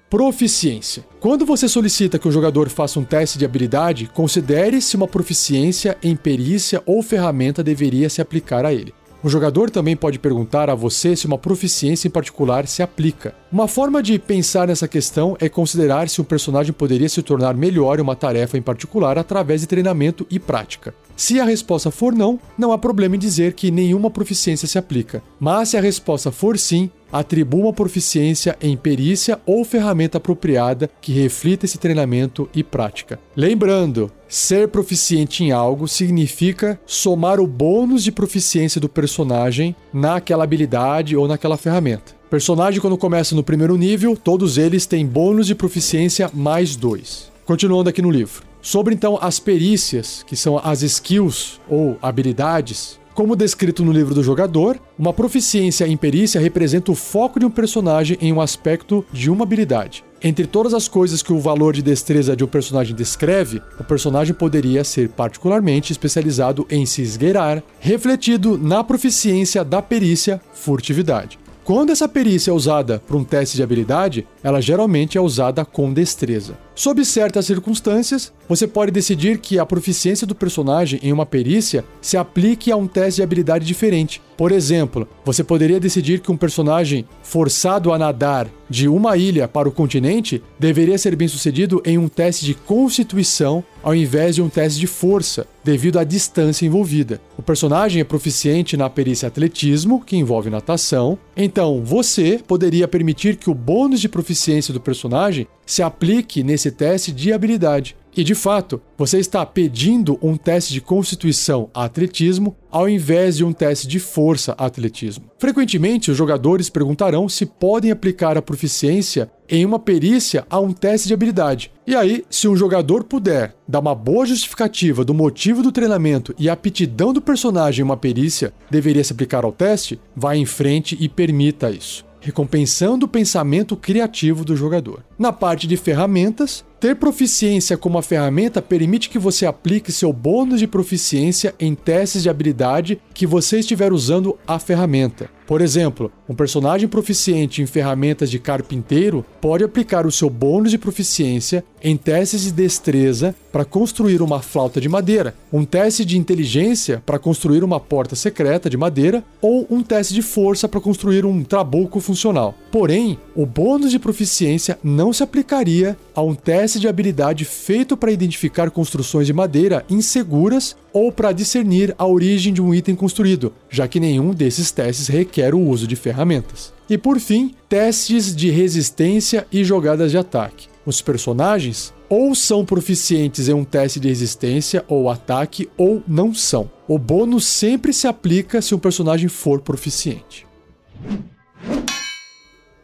Proficiência. Quando você solicita que o jogador faça um teste de habilidade, considere se uma proficiência em perícia ou ferramenta deveria se aplicar a ele. O jogador também pode perguntar a você se uma proficiência em particular se aplica. Uma forma de pensar nessa questão é considerar se um personagem poderia se tornar melhor em uma tarefa em particular através de treinamento e prática. Se a resposta for não, não há problema em dizer que nenhuma proficiência se aplica. Mas se a resposta for sim, atribua uma proficiência em perícia ou ferramenta apropriada que reflita esse treinamento e prática. Lembrando, ser proficiente em algo significa somar o bônus de proficiência do personagem naquela habilidade ou naquela ferramenta. Personagem, quando começa no primeiro nível, todos eles têm bônus de proficiência mais dois. Continuando aqui no livro. Sobre então as perícias, que são as skills ou habilidades, como descrito no livro do jogador, uma proficiência em perícia representa o foco de um personagem em um aspecto de uma habilidade. Entre todas as coisas que o valor de destreza de um personagem descreve, o personagem poderia ser particularmente especializado em se esgueirar, refletido na proficiência da perícia furtividade. Quando essa perícia é usada para um teste de habilidade, ela geralmente é usada com destreza. Sob certas circunstâncias, você pode decidir que a proficiência do personagem em uma perícia se aplique a um teste de habilidade diferente. Por exemplo, você poderia decidir que um personagem forçado a nadar de uma ilha para o continente deveria ser bem sucedido em um teste de constituição ao invés de um teste de força, devido à distância envolvida. O personagem é proficiente na perícia atletismo, que envolve natação, então você poderia permitir que o bônus de proficiência do personagem se aplique nesse teste de habilidade. E de fato, você está pedindo um teste de constituição atletismo ao invés de um teste de força atletismo. Frequentemente, os jogadores perguntarão se podem aplicar a proficiência em uma perícia a um teste de habilidade. E aí, se um jogador puder dar uma boa justificativa do motivo do treinamento e aptidão do personagem em uma perícia deveria se aplicar ao teste, vá em frente e permita isso recompensando o pensamento criativo do jogador. Na parte de ferramentas, ter proficiência como a ferramenta permite que você aplique seu bônus de proficiência em testes de habilidade que você estiver usando a ferramenta. Por exemplo, um personagem proficiente em ferramentas de carpinteiro pode aplicar o seu bônus de proficiência em testes de destreza para construir uma flauta de madeira, um teste de inteligência para construir uma porta secreta de madeira ou um teste de força para construir um trabuco funcional. Porém, o bônus de proficiência não se aplicaria a um teste de habilidade feito para identificar construções de madeira inseguras ou para discernir a origem de um item construído, já que nenhum desses testes requer o uso de ferramentas. E por fim, testes de resistência e jogadas de ataque. Os personagens ou são proficientes em um teste de resistência ou ataque ou não são. O bônus sempre se aplica se um personagem for proficiente.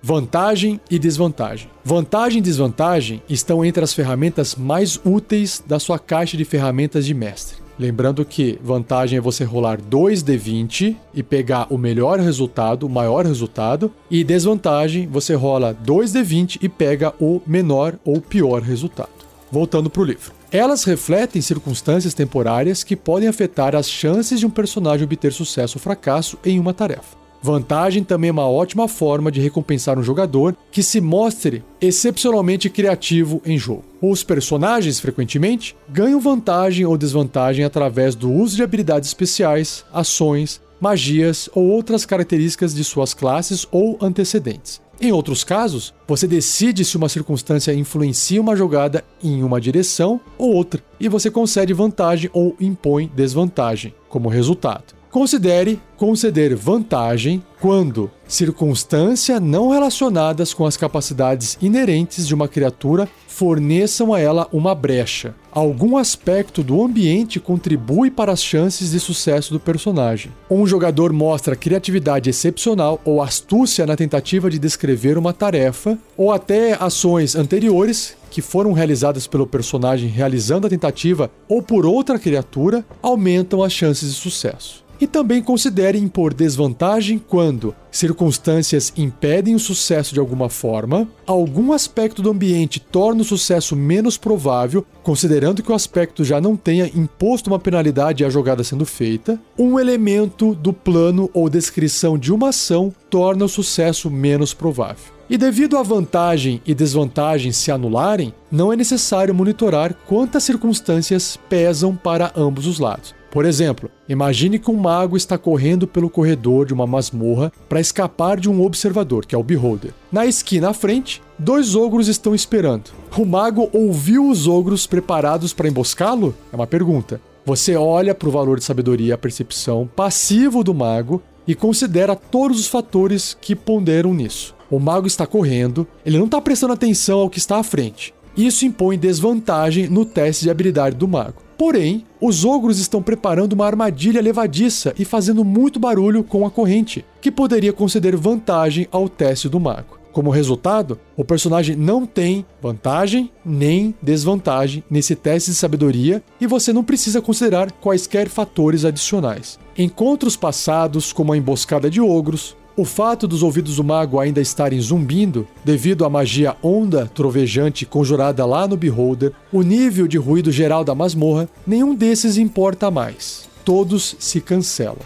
Vantagem e desvantagem. Vantagem e desvantagem estão entre as ferramentas mais úteis da sua caixa de ferramentas de mestre. Lembrando que vantagem é você rolar 2d20 e pegar o melhor resultado, o maior resultado, e desvantagem você rola 2d20 e pega o menor ou pior resultado. Voltando para o livro. Elas refletem circunstâncias temporárias que podem afetar as chances de um personagem obter sucesso ou fracasso em uma tarefa. Vantagem também é uma ótima forma de recompensar um jogador que se mostre excepcionalmente criativo em jogo. Os personagens, frequentemente, ganham vantagem ou desvantagem através do uso de habilidades especiais, ações, magias ou outras características de suas classes ou antecedentes. Em outros casos, você decide se uma circunstância influencia uma jogada em uma direção ou outra, e você concede vantagem ou impõe desvantagem como resultado. Considere conceder vantagem quando circunstância não relacionadas com as capacidades inerentes de uma criatura forneçam a ela uma brecha. Algum aspecto do ambiente contribui para as chances de sucesso do personagem. Um jogador mostra criatividade excepcional ou astúcia na tentativa de descrever uma tarefa, ou até ações anteriores que foram realizadas pelo personagem realizando a tentativa ou por outra criatura aumentam as chances de sucesso. E também considere impor desvantagem quando circunstâncias impedem o sucesso de alguma forma, algum aspecto do ambiente torna o sucesso menos provável, considerando que o aspecto já não tenha imposto uma penalidade à jogada sendo feita, um elemento do plano ou descrição de uma ação torna o sucesso menos provável. E devido à vantagem e desvantagem se anularem, não é necessário monitorar quantas circunstâncias pesam para ambos os lados. Por exemplo, imagine que um mago está correndo pelo corredor de uma masmorra para escapar de um observador, que é o Beholder. Na esquina à frente, dois ogros estão esperando. O mago ouviu os ogros preparados para emboscá-lo? É uma pergunta. Você olha para o valor de sabedoria a percepção passivo do mago e considera todos os fatores que ponderam nisso. O mago está correndo, ele não está prestando atenção ao que está à frente. Isso impõe desvantagem no teste de habilidade do mago. Porém, os ogros estão preparando uma armadilha levadiça e fazendo muito barulho com a corrente, que poderia conceder vantagem ao teste do mago. Como resultado, o personagem não tem vantagem nem desvantagem nesse teste de sabedoria e você não precisa considerar quaisquer fatores adicionais. Encontros passados, como a emboscada de ogros, o fato dos ouvidos do mago ainda estarem zumbindo, devido à magia onda trovejante conjurada lá no Beholder, o nível de ruído geral da masmorra, nenhum desses importa mais. Todos se cancelam.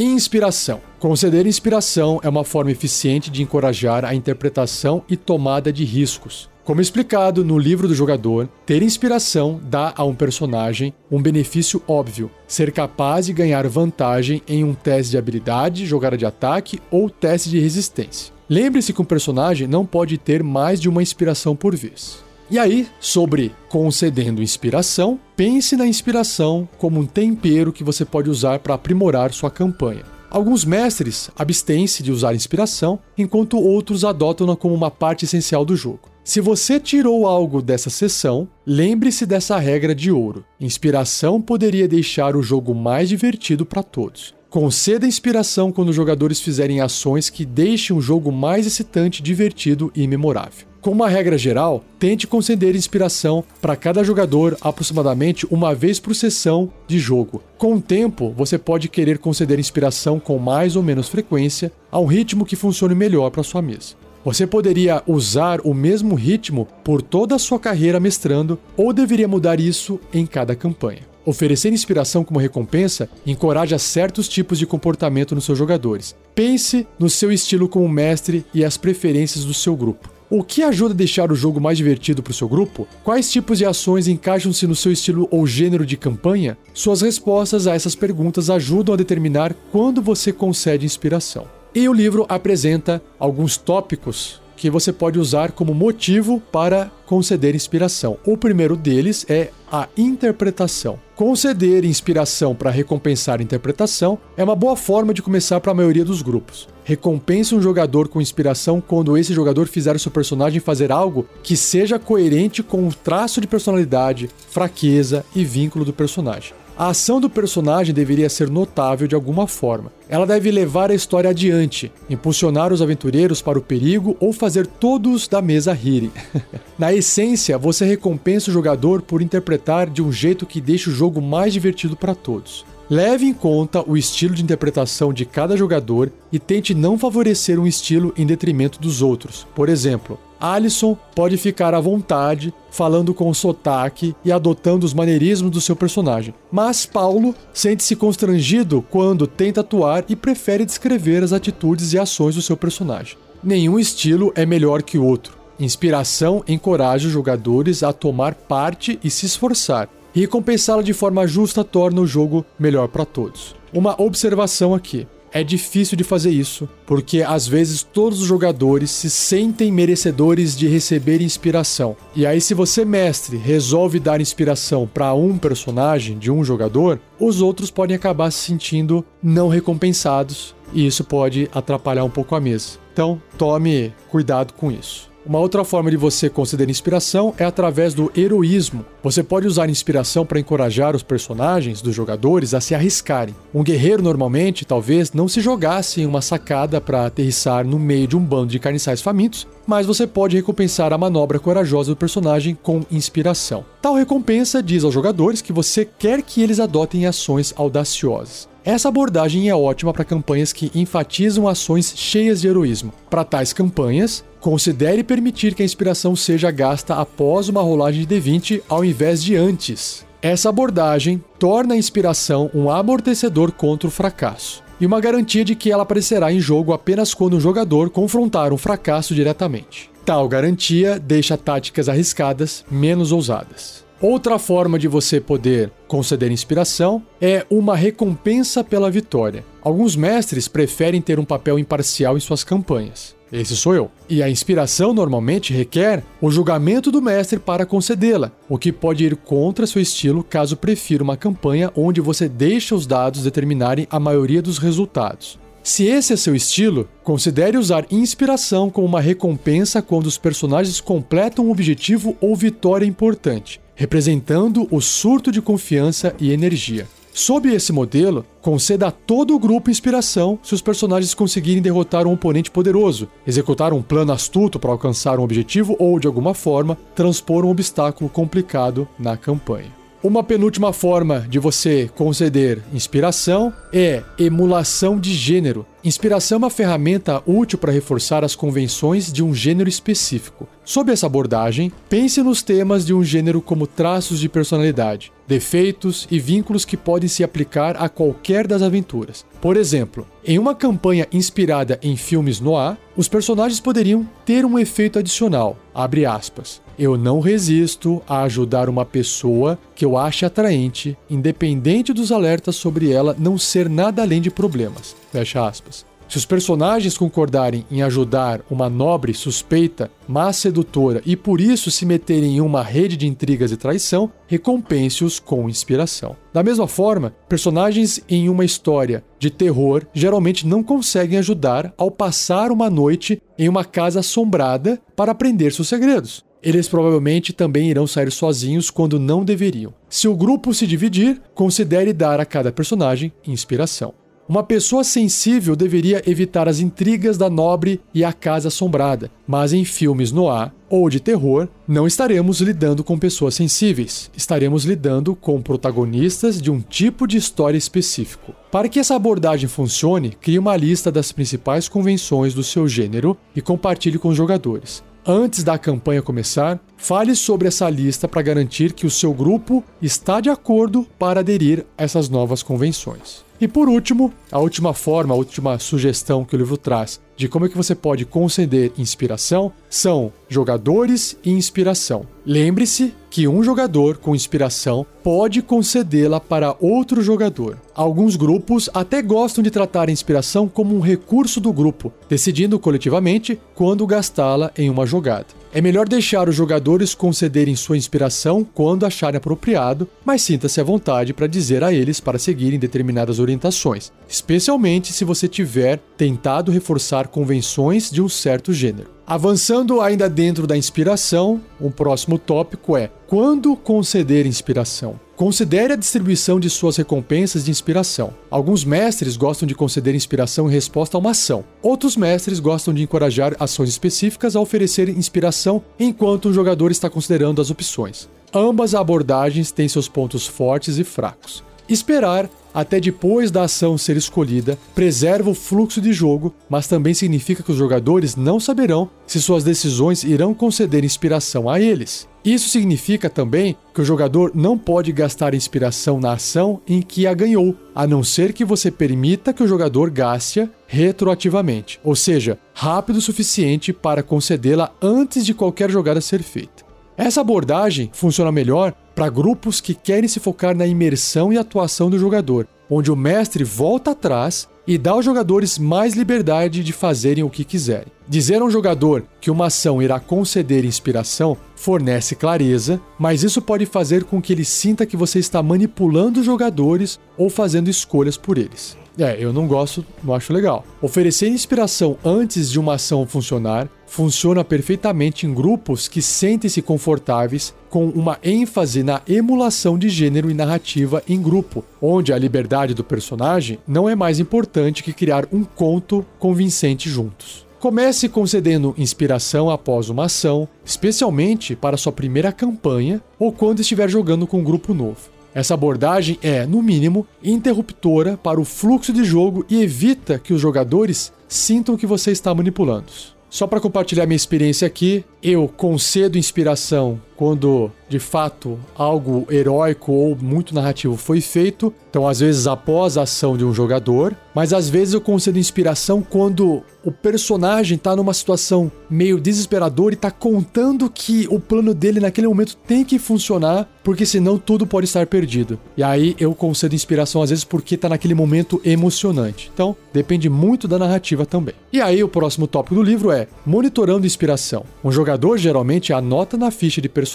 Inspiração. Conceder inspiração é uma forma eficiente de encorajar a interpretação e tomada de riscos. Como explicado no livro do jogador, ter inspiração dá a um personagem um benefício óbvio: ser capaz de ganhar vantagem em um teste de habilidade, jogada de ataque ou teste de resistência. Lembre-se que um personagem não pode ter mais de uma inspiração por vez. E aí, sobre concedendo inspiração, pense na inspiração como um tempero que você pode usar para aprimorar sua campanha. Alguns mestres abstêm-se de usar inspiração, enquanto outros adotam-na como uma parte essencial do jogo. Se você tirou algo dessa sessão, lembre-se dessa regra de ouro. Inspiração poderia deixar o jogo mais divertido para todos. Conceda inspiração quando os jogadores fizerem ações que deixem o jogo mais excitante, divertido e memorável. Como uma regra geral, tente conceder inspiração para cada jogador aproximadamente uma vez por sessão de jogo. Com o tempo, você pode querer conceder inspiração com mais ou menos frequência a um ritmo que funcione melhor para sua mesa. Você poderia usar o mesmo ritmo por toda a sua carreira mestrando ou deveria mudar isso em cada campanha. Oferecer inspiração como recompensa encoraja certos tipos de comportamento nos seus jogadores. Pense no seu estilo como mestre e as preferências do seu grupo. O que ajuda a deixar o jogo mais divertido para o seu grupo? Quais tipos de ações encaixam-se no seu estilo ou gênero de campanha? Suas respostas a essas perguntas ajudam a determinar quando você concede inspiração. E o livro apresenta alguns tópicos que você pode usar como motivo para conceder inspiração. O primeiro deles é a interpretação. Conceder inspiração para recompensar interpretação é uma boa forma de começar para a maioria dos grupos. Recompense um jogador com inspiração quando esse jogador fizer o seu personagem fazer algo que seja coerente com o traço de personalidade, fraqueza e vínculo do personagem. A ação do personagem deveria ser notável de alguma forma. Ela deve levar a história adiante, impulsionar os aventureiros para o perigo ou fazer todos da mesa rirem. Na essência, você recompensa o jogador por interpretar de um jeito que deixe o jogo mais divertido para todos. Leve em conta o estilo de interpretação de cada jogador e tente não favorecer um estilo em detrimento dos outros. Por exemplo, Alison pode ficar à vontade, falando com sotaque e adotando os maneirismos do seu personagem. Mas Paulo sente-se constrangido quando tenta atuar e prefere descrever as atitudes e ações do seu personagem. Nenhum estilo é melhor que o outro. Inspiração encoraja os jogadores a tomar parte e se esforçar, e recompensá-la de forma justa torna o jogo melhor para todos. Uma observação aqui. É difícil de fazer isso, porque às vezes todos os jogadores se sentem merecedores de receber inspiração. E aí, se você, mestre, resolve dar inspiração para um personagem de um jogador, os outros podem acabar se sentindo não recompensados, e isso pode atrapalhar um pouco a mesa. Então, tome cuidado com isso. Uma outra forma de você considerar inspiração é através do heroísmo. Você pode usar inspiração para encorajar os personagens dos jogadores a se arriscarem. Um guerreiro normalmente, talvez, não se jogasse em uma sacada para aterrissar no meio de um bando de carniçais famintos, mas você pode recompensar a manobra corajosa do personagem com inspiração. Tal recompensa diz aos jogadores que você quer que eles adotem ações audaciosas. Essa abordagem é ótima para campanhas que enfatizam ações cheias de heroísmo. Para tais campanhas, considere permitir que a inspiração seja gasta após uma rolagem de D20 ao invés de antes. Essa abordagem torna a inspiração um amortecedor contra o fracasso e uma garantia de que ela aparecerá em jogo apenas quando o jogador confrontar um fracasso diretamente. Tal garantia deixa táticas arriscadas menos ousadas. Outra forma de você poder conceder inspiração é uma recompensa pela vitória. Alguns mestres preferem ter um papel imparcial em suas campanhas. Esse sou eu. E a inspiração normalmente requer o julgamento do mestre para concedê-la, o que pode ir contra seu estilo caso prefira uma campanha onde você deixa os dados determinarem a maioria dos resultados. Se esse é seu estilo, considere usar inspiração como uma recompensa quando os personagens completam um objetivo ou vitória importante representando o surto de confiança e energia. Sob esse modelo, conceda a todo o grupo inspiração se os personagens conseguirem derrotar um oponente poderoso, executar um plano astuto para alcançar um objetivo ou, de alguma forma, transpor um obstáculo complicado na campanha. Uma penúltima forma de você conceder inspiração é emulação de gênero. Inspiração é uma ferramenta útil para reforçar as convenções de um gênero específico. Sob essa abordagem, pense nos temas de um gênero como traços de personalidade, defeitos e vínculos que podem se aplicar a qualquer das aventuras. Por exemplo, em uma campanha inspirada em filmes noir, os personagens poderiam ter um efeito adicional, abre aspas. Eu não resisto a ajudar uma pessoa que eu ache atraente, independente dos alertas sobre ela não ser nada além de problemas. Fecha aspas. Se os personagens concordarem em ajudar uma nobre suspeita, mas sedutora e por isso se meterem em uma rede de intrigas e traição, recompense-os com inspiração. Da mesma forma, personagens em uma história de terror geralmente não conseguem ajudar ao passar uma noite em uma casa assombrada para aprender seus segredos. Eles provavelmente também irão sair sozinhos quando não deveriam. Se o grupo se dividir, considere dar a cada personagem inspiração. Uma pessoa sensível deveria evitar as intrigas da nobre e a casa assombrada, mas em filmes no ar ou de terror, não estaremos lidando com pessoas sensíveis, estaremos lidando com protagonistas de um tipo de história específico. Para que essa abordagem funcione, crie uma lista das principais convenções do seu gênero e compartilhe com os jogadores. Antes da campanha começar, fale sobre essa lista para garantir que o seu grupo está de acordo para aderir a essas novas convenções. E por último, a última forma, a última sugestão que o livro traz de como é que você pode conceder inspiração são jogadores e inspiração. Lembre-se que um jogador com inspiração pode concedê-la para outro jogador. Alguns grupos até gostam de tratar a inspiração como um recurso do grupo, decidindo coletivamente quando gastá-la em uma jogada. É melhor deixar os jogadores concederem sua inspiração quando acharem apropriado, mas sinta-se à vontade para dizer a eles para seguirem determinadas orientações, especialmente se você tiver tentado reforçar convenções de um certo gênero. Avançando ainda dentro da inspiração, um próximo tópico é quando conceder inspiração. Considere a distribuição de suas recompensas de inspiração. Alguns mestres gostam de conceder inspiração em resposta a uma ação. Outros mestres gostam de encorajar ações específicas a oferecer inspiração enquanto o jogador está considerando as opções. Ambas abordagens têm seus pontos fortes e fracos. Esperar até depois da ação ser escolhida preserva o fluxo de jogo, mas também significa que os jogadores não saberão se suas decisões irão conceder inspiração a eles. Isso significa também que o jogador não pode gastar inspiração na ação em que a ganhou, a não ser que você permita que o jogador gaste-a retroativamente, ou seja, rápido o suficiente para concedê-la antes de qualquer jogada ser feita. Essa abordagem funciona melhor para grupos que querem se focar na imersão e atuação do jogador, onde o mestre volta atrás e dá aos jogadores mais liberdade de fazerem o que quiserem. Dizer a um jogador que uma ação irá conceder inspiração fornece clareza, mas isso pode fazer com que ele sinta que você está manipulando os jogadores ou fazendo escolhas por eles. É, eu não gosto, não acho legal. Oferecer inspiração antes de uma ação funcionar funciona perfeitamente em grupos que sentem-se confortáveis com uma ênfase na emulação de gênero e narrativa em grupo, onde a liberdade do personagem não é mais importante que criar um conto convincente juntos. Comece concedendo inspiração após uma ação, especialmente para sua primeira campanha ou quando estiver jogando com um grupo novo. Essa abordagem é, no mínimo, interruptora para o fluxo de jogo e evita que os jogadores sintam que você está manipulando-os. Só para compartilhar minha experiência aqui, eu concedo inspiração quando de fato algo heróico ou muito narrativo foi feito, então às vezes após a ação de um jogador, mas às vezes eu concedo inspiração quando o personagem está numa situação meio desesperadora e está contando que o plano dele naquele momento tem que funcionar, porque senão tudo pode estar perdido. E aí eu concedo inspiração às vezes porque está naquele momento emocionante. Então, depende muito da narrativa também. E aí o próximo tópico do livro é monitorando inspiração. Um jogador geralmente anota na ficha de personagem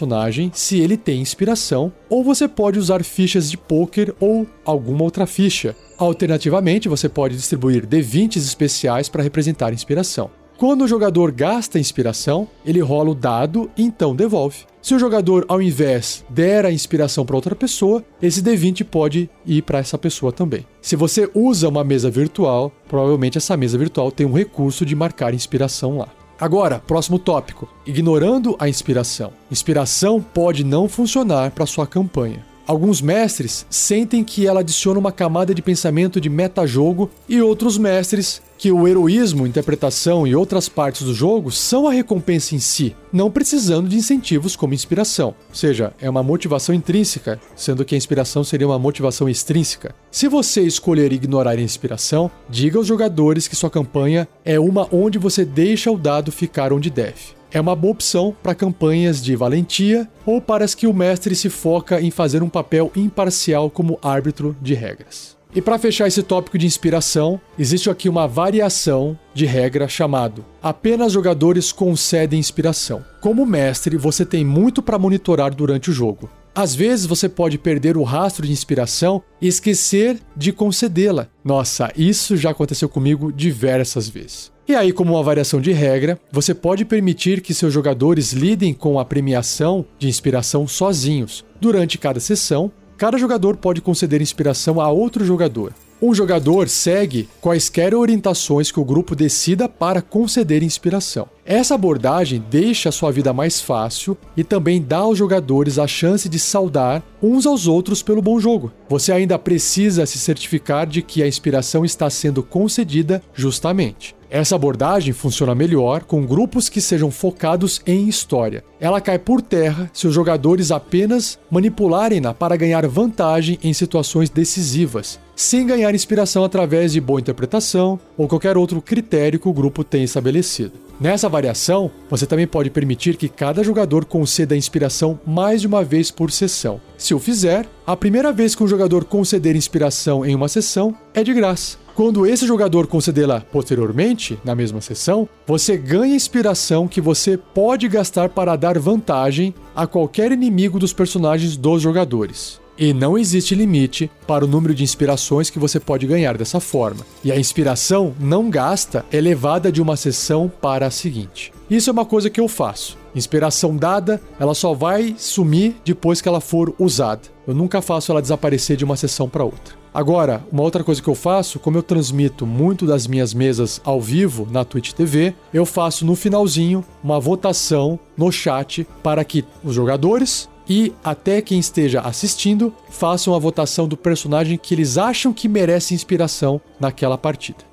se ele tem inspiração, ou você pode usar fichas de poker ou alguma outra ficha. Alternativamente, você pode distribuir D20s especiais para representar inspiração. Quando o jogador gasta inspiração, ele rola o dado e então devolve. Se o jogador, ao invés, der a inspiração para outra pessoa, esse D20 pode ir para essa pessoa também. Se você usa uma mesa virtual, provavelmente essa mesa virtual tem um recurso de marcar inspiração lá. Agora, próximo tópico: ignorando a inspiração. Inspiração pode não funcionar para sua campanha. Alguns mestres sentem que ela adiciona uma camada de pensamento de metajogo e outros mestres que o heroísmo, interpretação e outras partes do jogo são a recompensa em si, não precisando de incentivos como inspiração. Ou seja, é uma motivação intrínseca, sendo que a inspiração seria uma motivação extrínseca. Se você escolher ignorar a inspiração, diga aos jogadores que sua campanha é uma onde você deixa o dado ficar onde deve é uma boa opção para campanhas de valentia ou para as que o mestre se foca em fazer um papel imparcial como árbitro de regras. E para fechar esse tópico de inspiração, existe aqui uma variação de regra chamado apenas jogadores concedem inspiração. Como mestre, você tem muito para monitorar durante o jogo. Às vezes você pode perder o rastro de inspiração e esquecer de concedê-la. Nossa, isso já aconteceu comigo diversas vezes. E aí, como uma variação de regra, você pode permitir que seus jogadores lidem com a premiação de inspiração sozinhos. Durante cada sessão, cada jogador pode conceder inspiração a outro jogador. Um jogador segue quaisquer orientações que o grupo decida para conceder inspiração. Essa abordagem deixa a sua vida mais fácil e também dá aos jogadores a chance de saudar uns aos outros pelo bom jogo. Você ainda precisa se certificar de que a inspiração está sendo concedida justamente. Essa abordagem funciona melhor com grupos que sejam focados em história. Ela cai por terra se os jogadores apenas manipularem-na para ganhar vantagem em situações decisivas, sem ganhar inspiração através de boa interpretação ou qualquer outro critério que o grupo tenha estabelecido. Nessa variação, você também pode permitir que cada jogador conceda a inspiração mais de uma vez por sessão. Se o fizer, a primeira vez que um jogador conceder inspiração em uma sessão é de graça. Quando esse jogador concedê-la posteriormente, na mesma sessão, você ganha inspiração que você pode gastar para dar vantagem a qualquer inimigo dos personagens dos jogadores. E não existe limite para o número de inspirações que você pode ganhar dessa forma. E a inspiração não gasta é levada de uma sessão para a seguinte. Isso é uma coisa que eu faço. Inspiração dada, ela só vai sumir depois que ela for usada. Eu nunca faço ela desaparecer de uma sessão para outra. Agora, uma outra coisa que eu faço, como eu transmito muito das minhas mesas ao vivo na Twitch TV, eu faço no finalzinho uma votação no chat para que os jogadores e até quem esteja assistindo façam a votação do personagem que eles acham que merece inspiração naquela partida.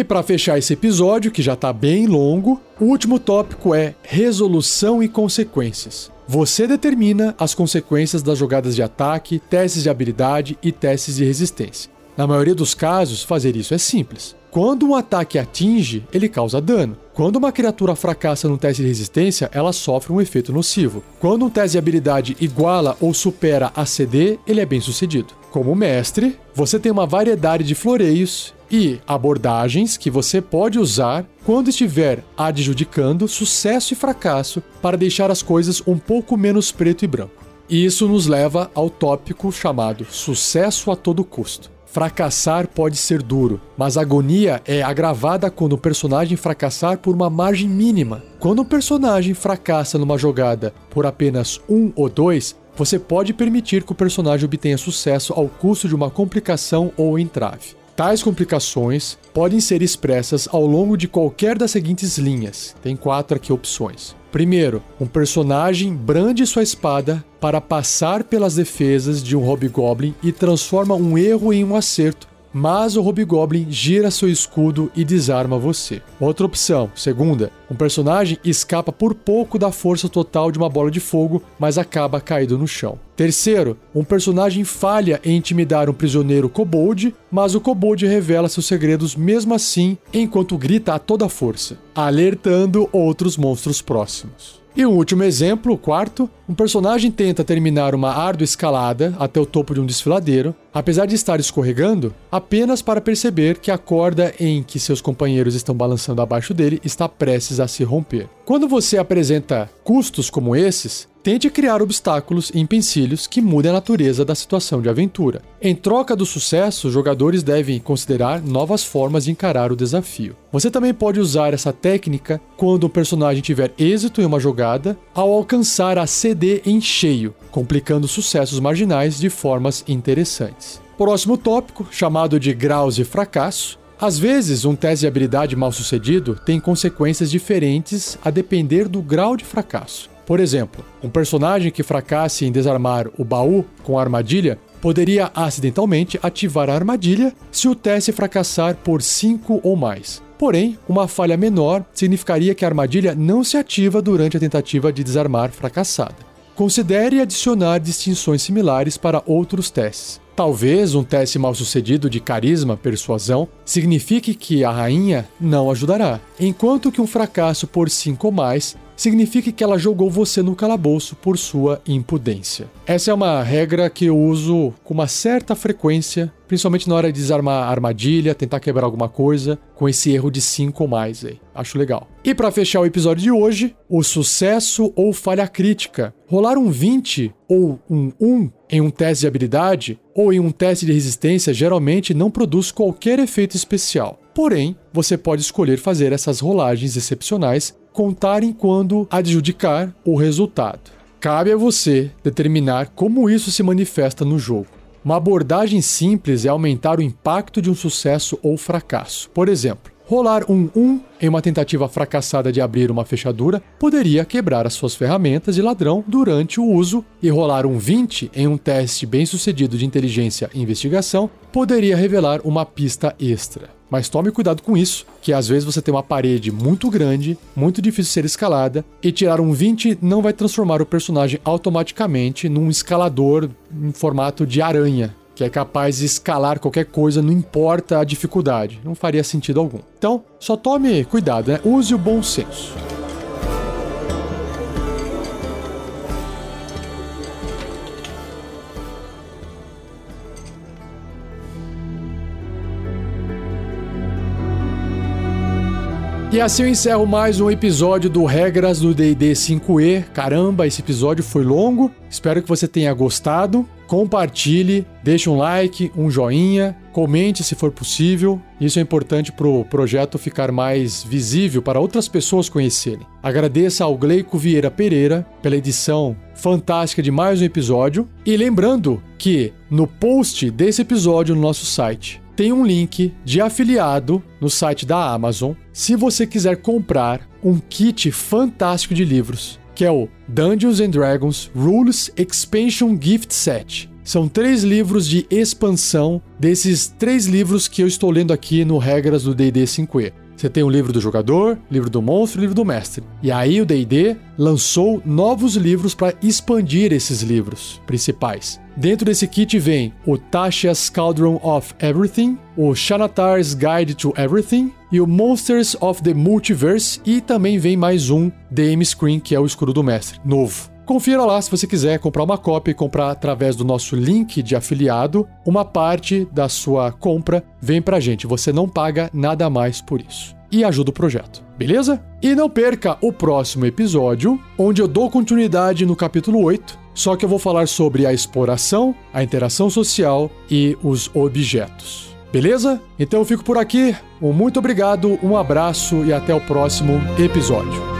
E para fechar esse episódio, que já está bem longo, o último tópico é resolução e consequências. Você determina as consequências das jogadas de ataque, testes de habilidade e testes de resistência. Na maioria dos casos, fazer isso é simples. Quando um ataque atinge, ele causa dano. Quando uma criatura fracassa no teste de resistência, ela sofre um efeito nocivo. Quando um teste de habilidade iguala ou supera a CD, ele é bem sucedido. Como mestre, você tem uma variedade de floreios e abordagens que você pode usar quando estiver adjudicando sucesso e fracasso para deixar as coisas um pouco menos preto e branco. E isso nos leva ao tópico chamado sucesso a todo custo. Fracassar pode ser duro, mas a agonia é agravada quando o personagem fracassar por uma margem mínima. Quando um personagem fracassa numa jogada por apenas um ou dois, você pode permitir que o personagem obtenha sucesso ao custo de uma complicação ou entrave. Tais complicações podem ser expressas ao longo de qualquer das seguintes linhas. Tem quatro aqui opções. Primeiro, um personagem brande sua espada para passar pelas defesas de um Hobgoblin e transforma um erro em um acerto, mas o Hobgoblin gira seu escudo e desarma você. Outra opção, segunda, um personagem escapa por pouco da força total de uma bola de fogo, mas acaba caído no chão. Terceiro, um personagem falha em intimidar um prisioneiro kobold, mas o kobold revela seus segredos mesmo assim, enquanto grita a toda força, alertando outros monstros próximos. E um último exemplo, o quarto, um personagem tenta terminar uma árdua escalada até o topo de um desfiladeiro, apesar de estar escorregando, apenas para perceber que a corda em que seus companheiros estão balançando abaixo dele está prestes a se romper. Quando você apresenta custos como esses, Tente criar obstáculos e empecilhos que mudem a natureza da situação de aventura. Em troca do sucesso, os jogadores devem considerar novas formas de encarar o desafio. Você também pode usar essa técnica quando um personagem tiver êxito em uma jogada ao alcançar a CD em cheio, complicando sucessos marginais de formas interessantes. Próximo tópico, chamado de graus de fracasso, às vezes, um teste de habilidade mal sucedido tem consequências diferentes a depender do grau de fracasso. Por exemplo, um personagem que fracasse em desarmar o baú com a armadilha poderia acidentalmente ativar a armadilha se o teste fracassar por 5 ou mais. Porém, uma falha menor significaria que a armadilha não se ativa durante a tentativa de desarmar fracassada. Considere adicionar distinções similares para outros testes. Talvez um teste mal sucedido de carisma, persuasão, signifique que a rainha não ajudará, enquanto que um fracasso por 5 ou mais significa que ela jogou você no calabouço por sua impudência. Essa é uma regra que eu uso com uma certa frequência, principalmente na hora de desarmar armadilha, tentar quebrar alguma coisa, com esse erro de 5 ou mais aí. Acho legal. E para fechar o episódio de hoje, o sucesso ou falha crítica. Rolar um 20 ou um 1 em um teste de habilidade ou em um teste de resistência geralmente não produz qualquer efeito especial. Porém, você pode escolher fazer essas rolagens excepcionais contarem quando adjudicar o resultado. Cabe a você determinar como isso se manifesta no jogo. Uma abordagem simples é aumentar o impacto de um sucesso ou fracasso. Por exemplo, rolar um 1 em uma tentativa fracassada de abrir uma fechadura poderia quebrar as suas ferramentas de ladrão durante o uso, e rolar um 20 em um teste bem sucedido de inteligência e investigação poderia revelar uma pista extra. Mas tome cuidado com isso, que às vezes você tem uma parede muito grande, muito difícil de ser escalada, e tirar um 20 não vai transformar o personagem automaticamente num escalador em formato de aranha, que é capaz de escalar qualquer coisa, não importa a dificuldade. Não faria sentido algum. Então, só tome cuidado, né? Use o bom senso. E assim eu encerro mais um episódio do Regras do D&D 5e. Caramba, esse episódio foi longo. Espero que você tenha gostado. Compartilhe, deixe um like, um joinha, comente se for possível. Isso é importante para o projeto ficar mais visível para outras pessoas conhecerem. Agradeça ao Gleico Vieira Pereira pela edição fantástica de mais um episódio. E lembrando que no post desse episódio no nosso site tem um link de afiliado no site da Amazon se você quiser comprar um kit fantástico de livros, que é o Dungeons and Dragons Rules Expansion Gift Set. São três livros de expansão desses três livros que eu estou lendo aqui no Regras do D&D 5e. Você tem o livro do jogador, livro do monstro livro do mestre. E aí o D&D lançou novos livros para expandir esses livros principais. Dentro desse kit vem o Tasha's Cauldron of Everything, o Shanatar's Guide to Everything e o Monsters of the Multiverse e também vem mais um DM Screen, que é o Escudo do Mestre, novo. Confira lá se você quiser comprar uma cópia e comprar através do nosso link de afiliado. Uma parte da sua compra vem pra gente, você não paga nada mais por isso. E ajuda o projeto, beleza? E não perca o próximo episódio, onde eu dou continuidade no capítulo 8, só que eu vou falar sobre a exploração, a interação social e os objetos. Beleza? Então eu fico por aqui. Um muito obrigado, um abraço e até o próximo episódio.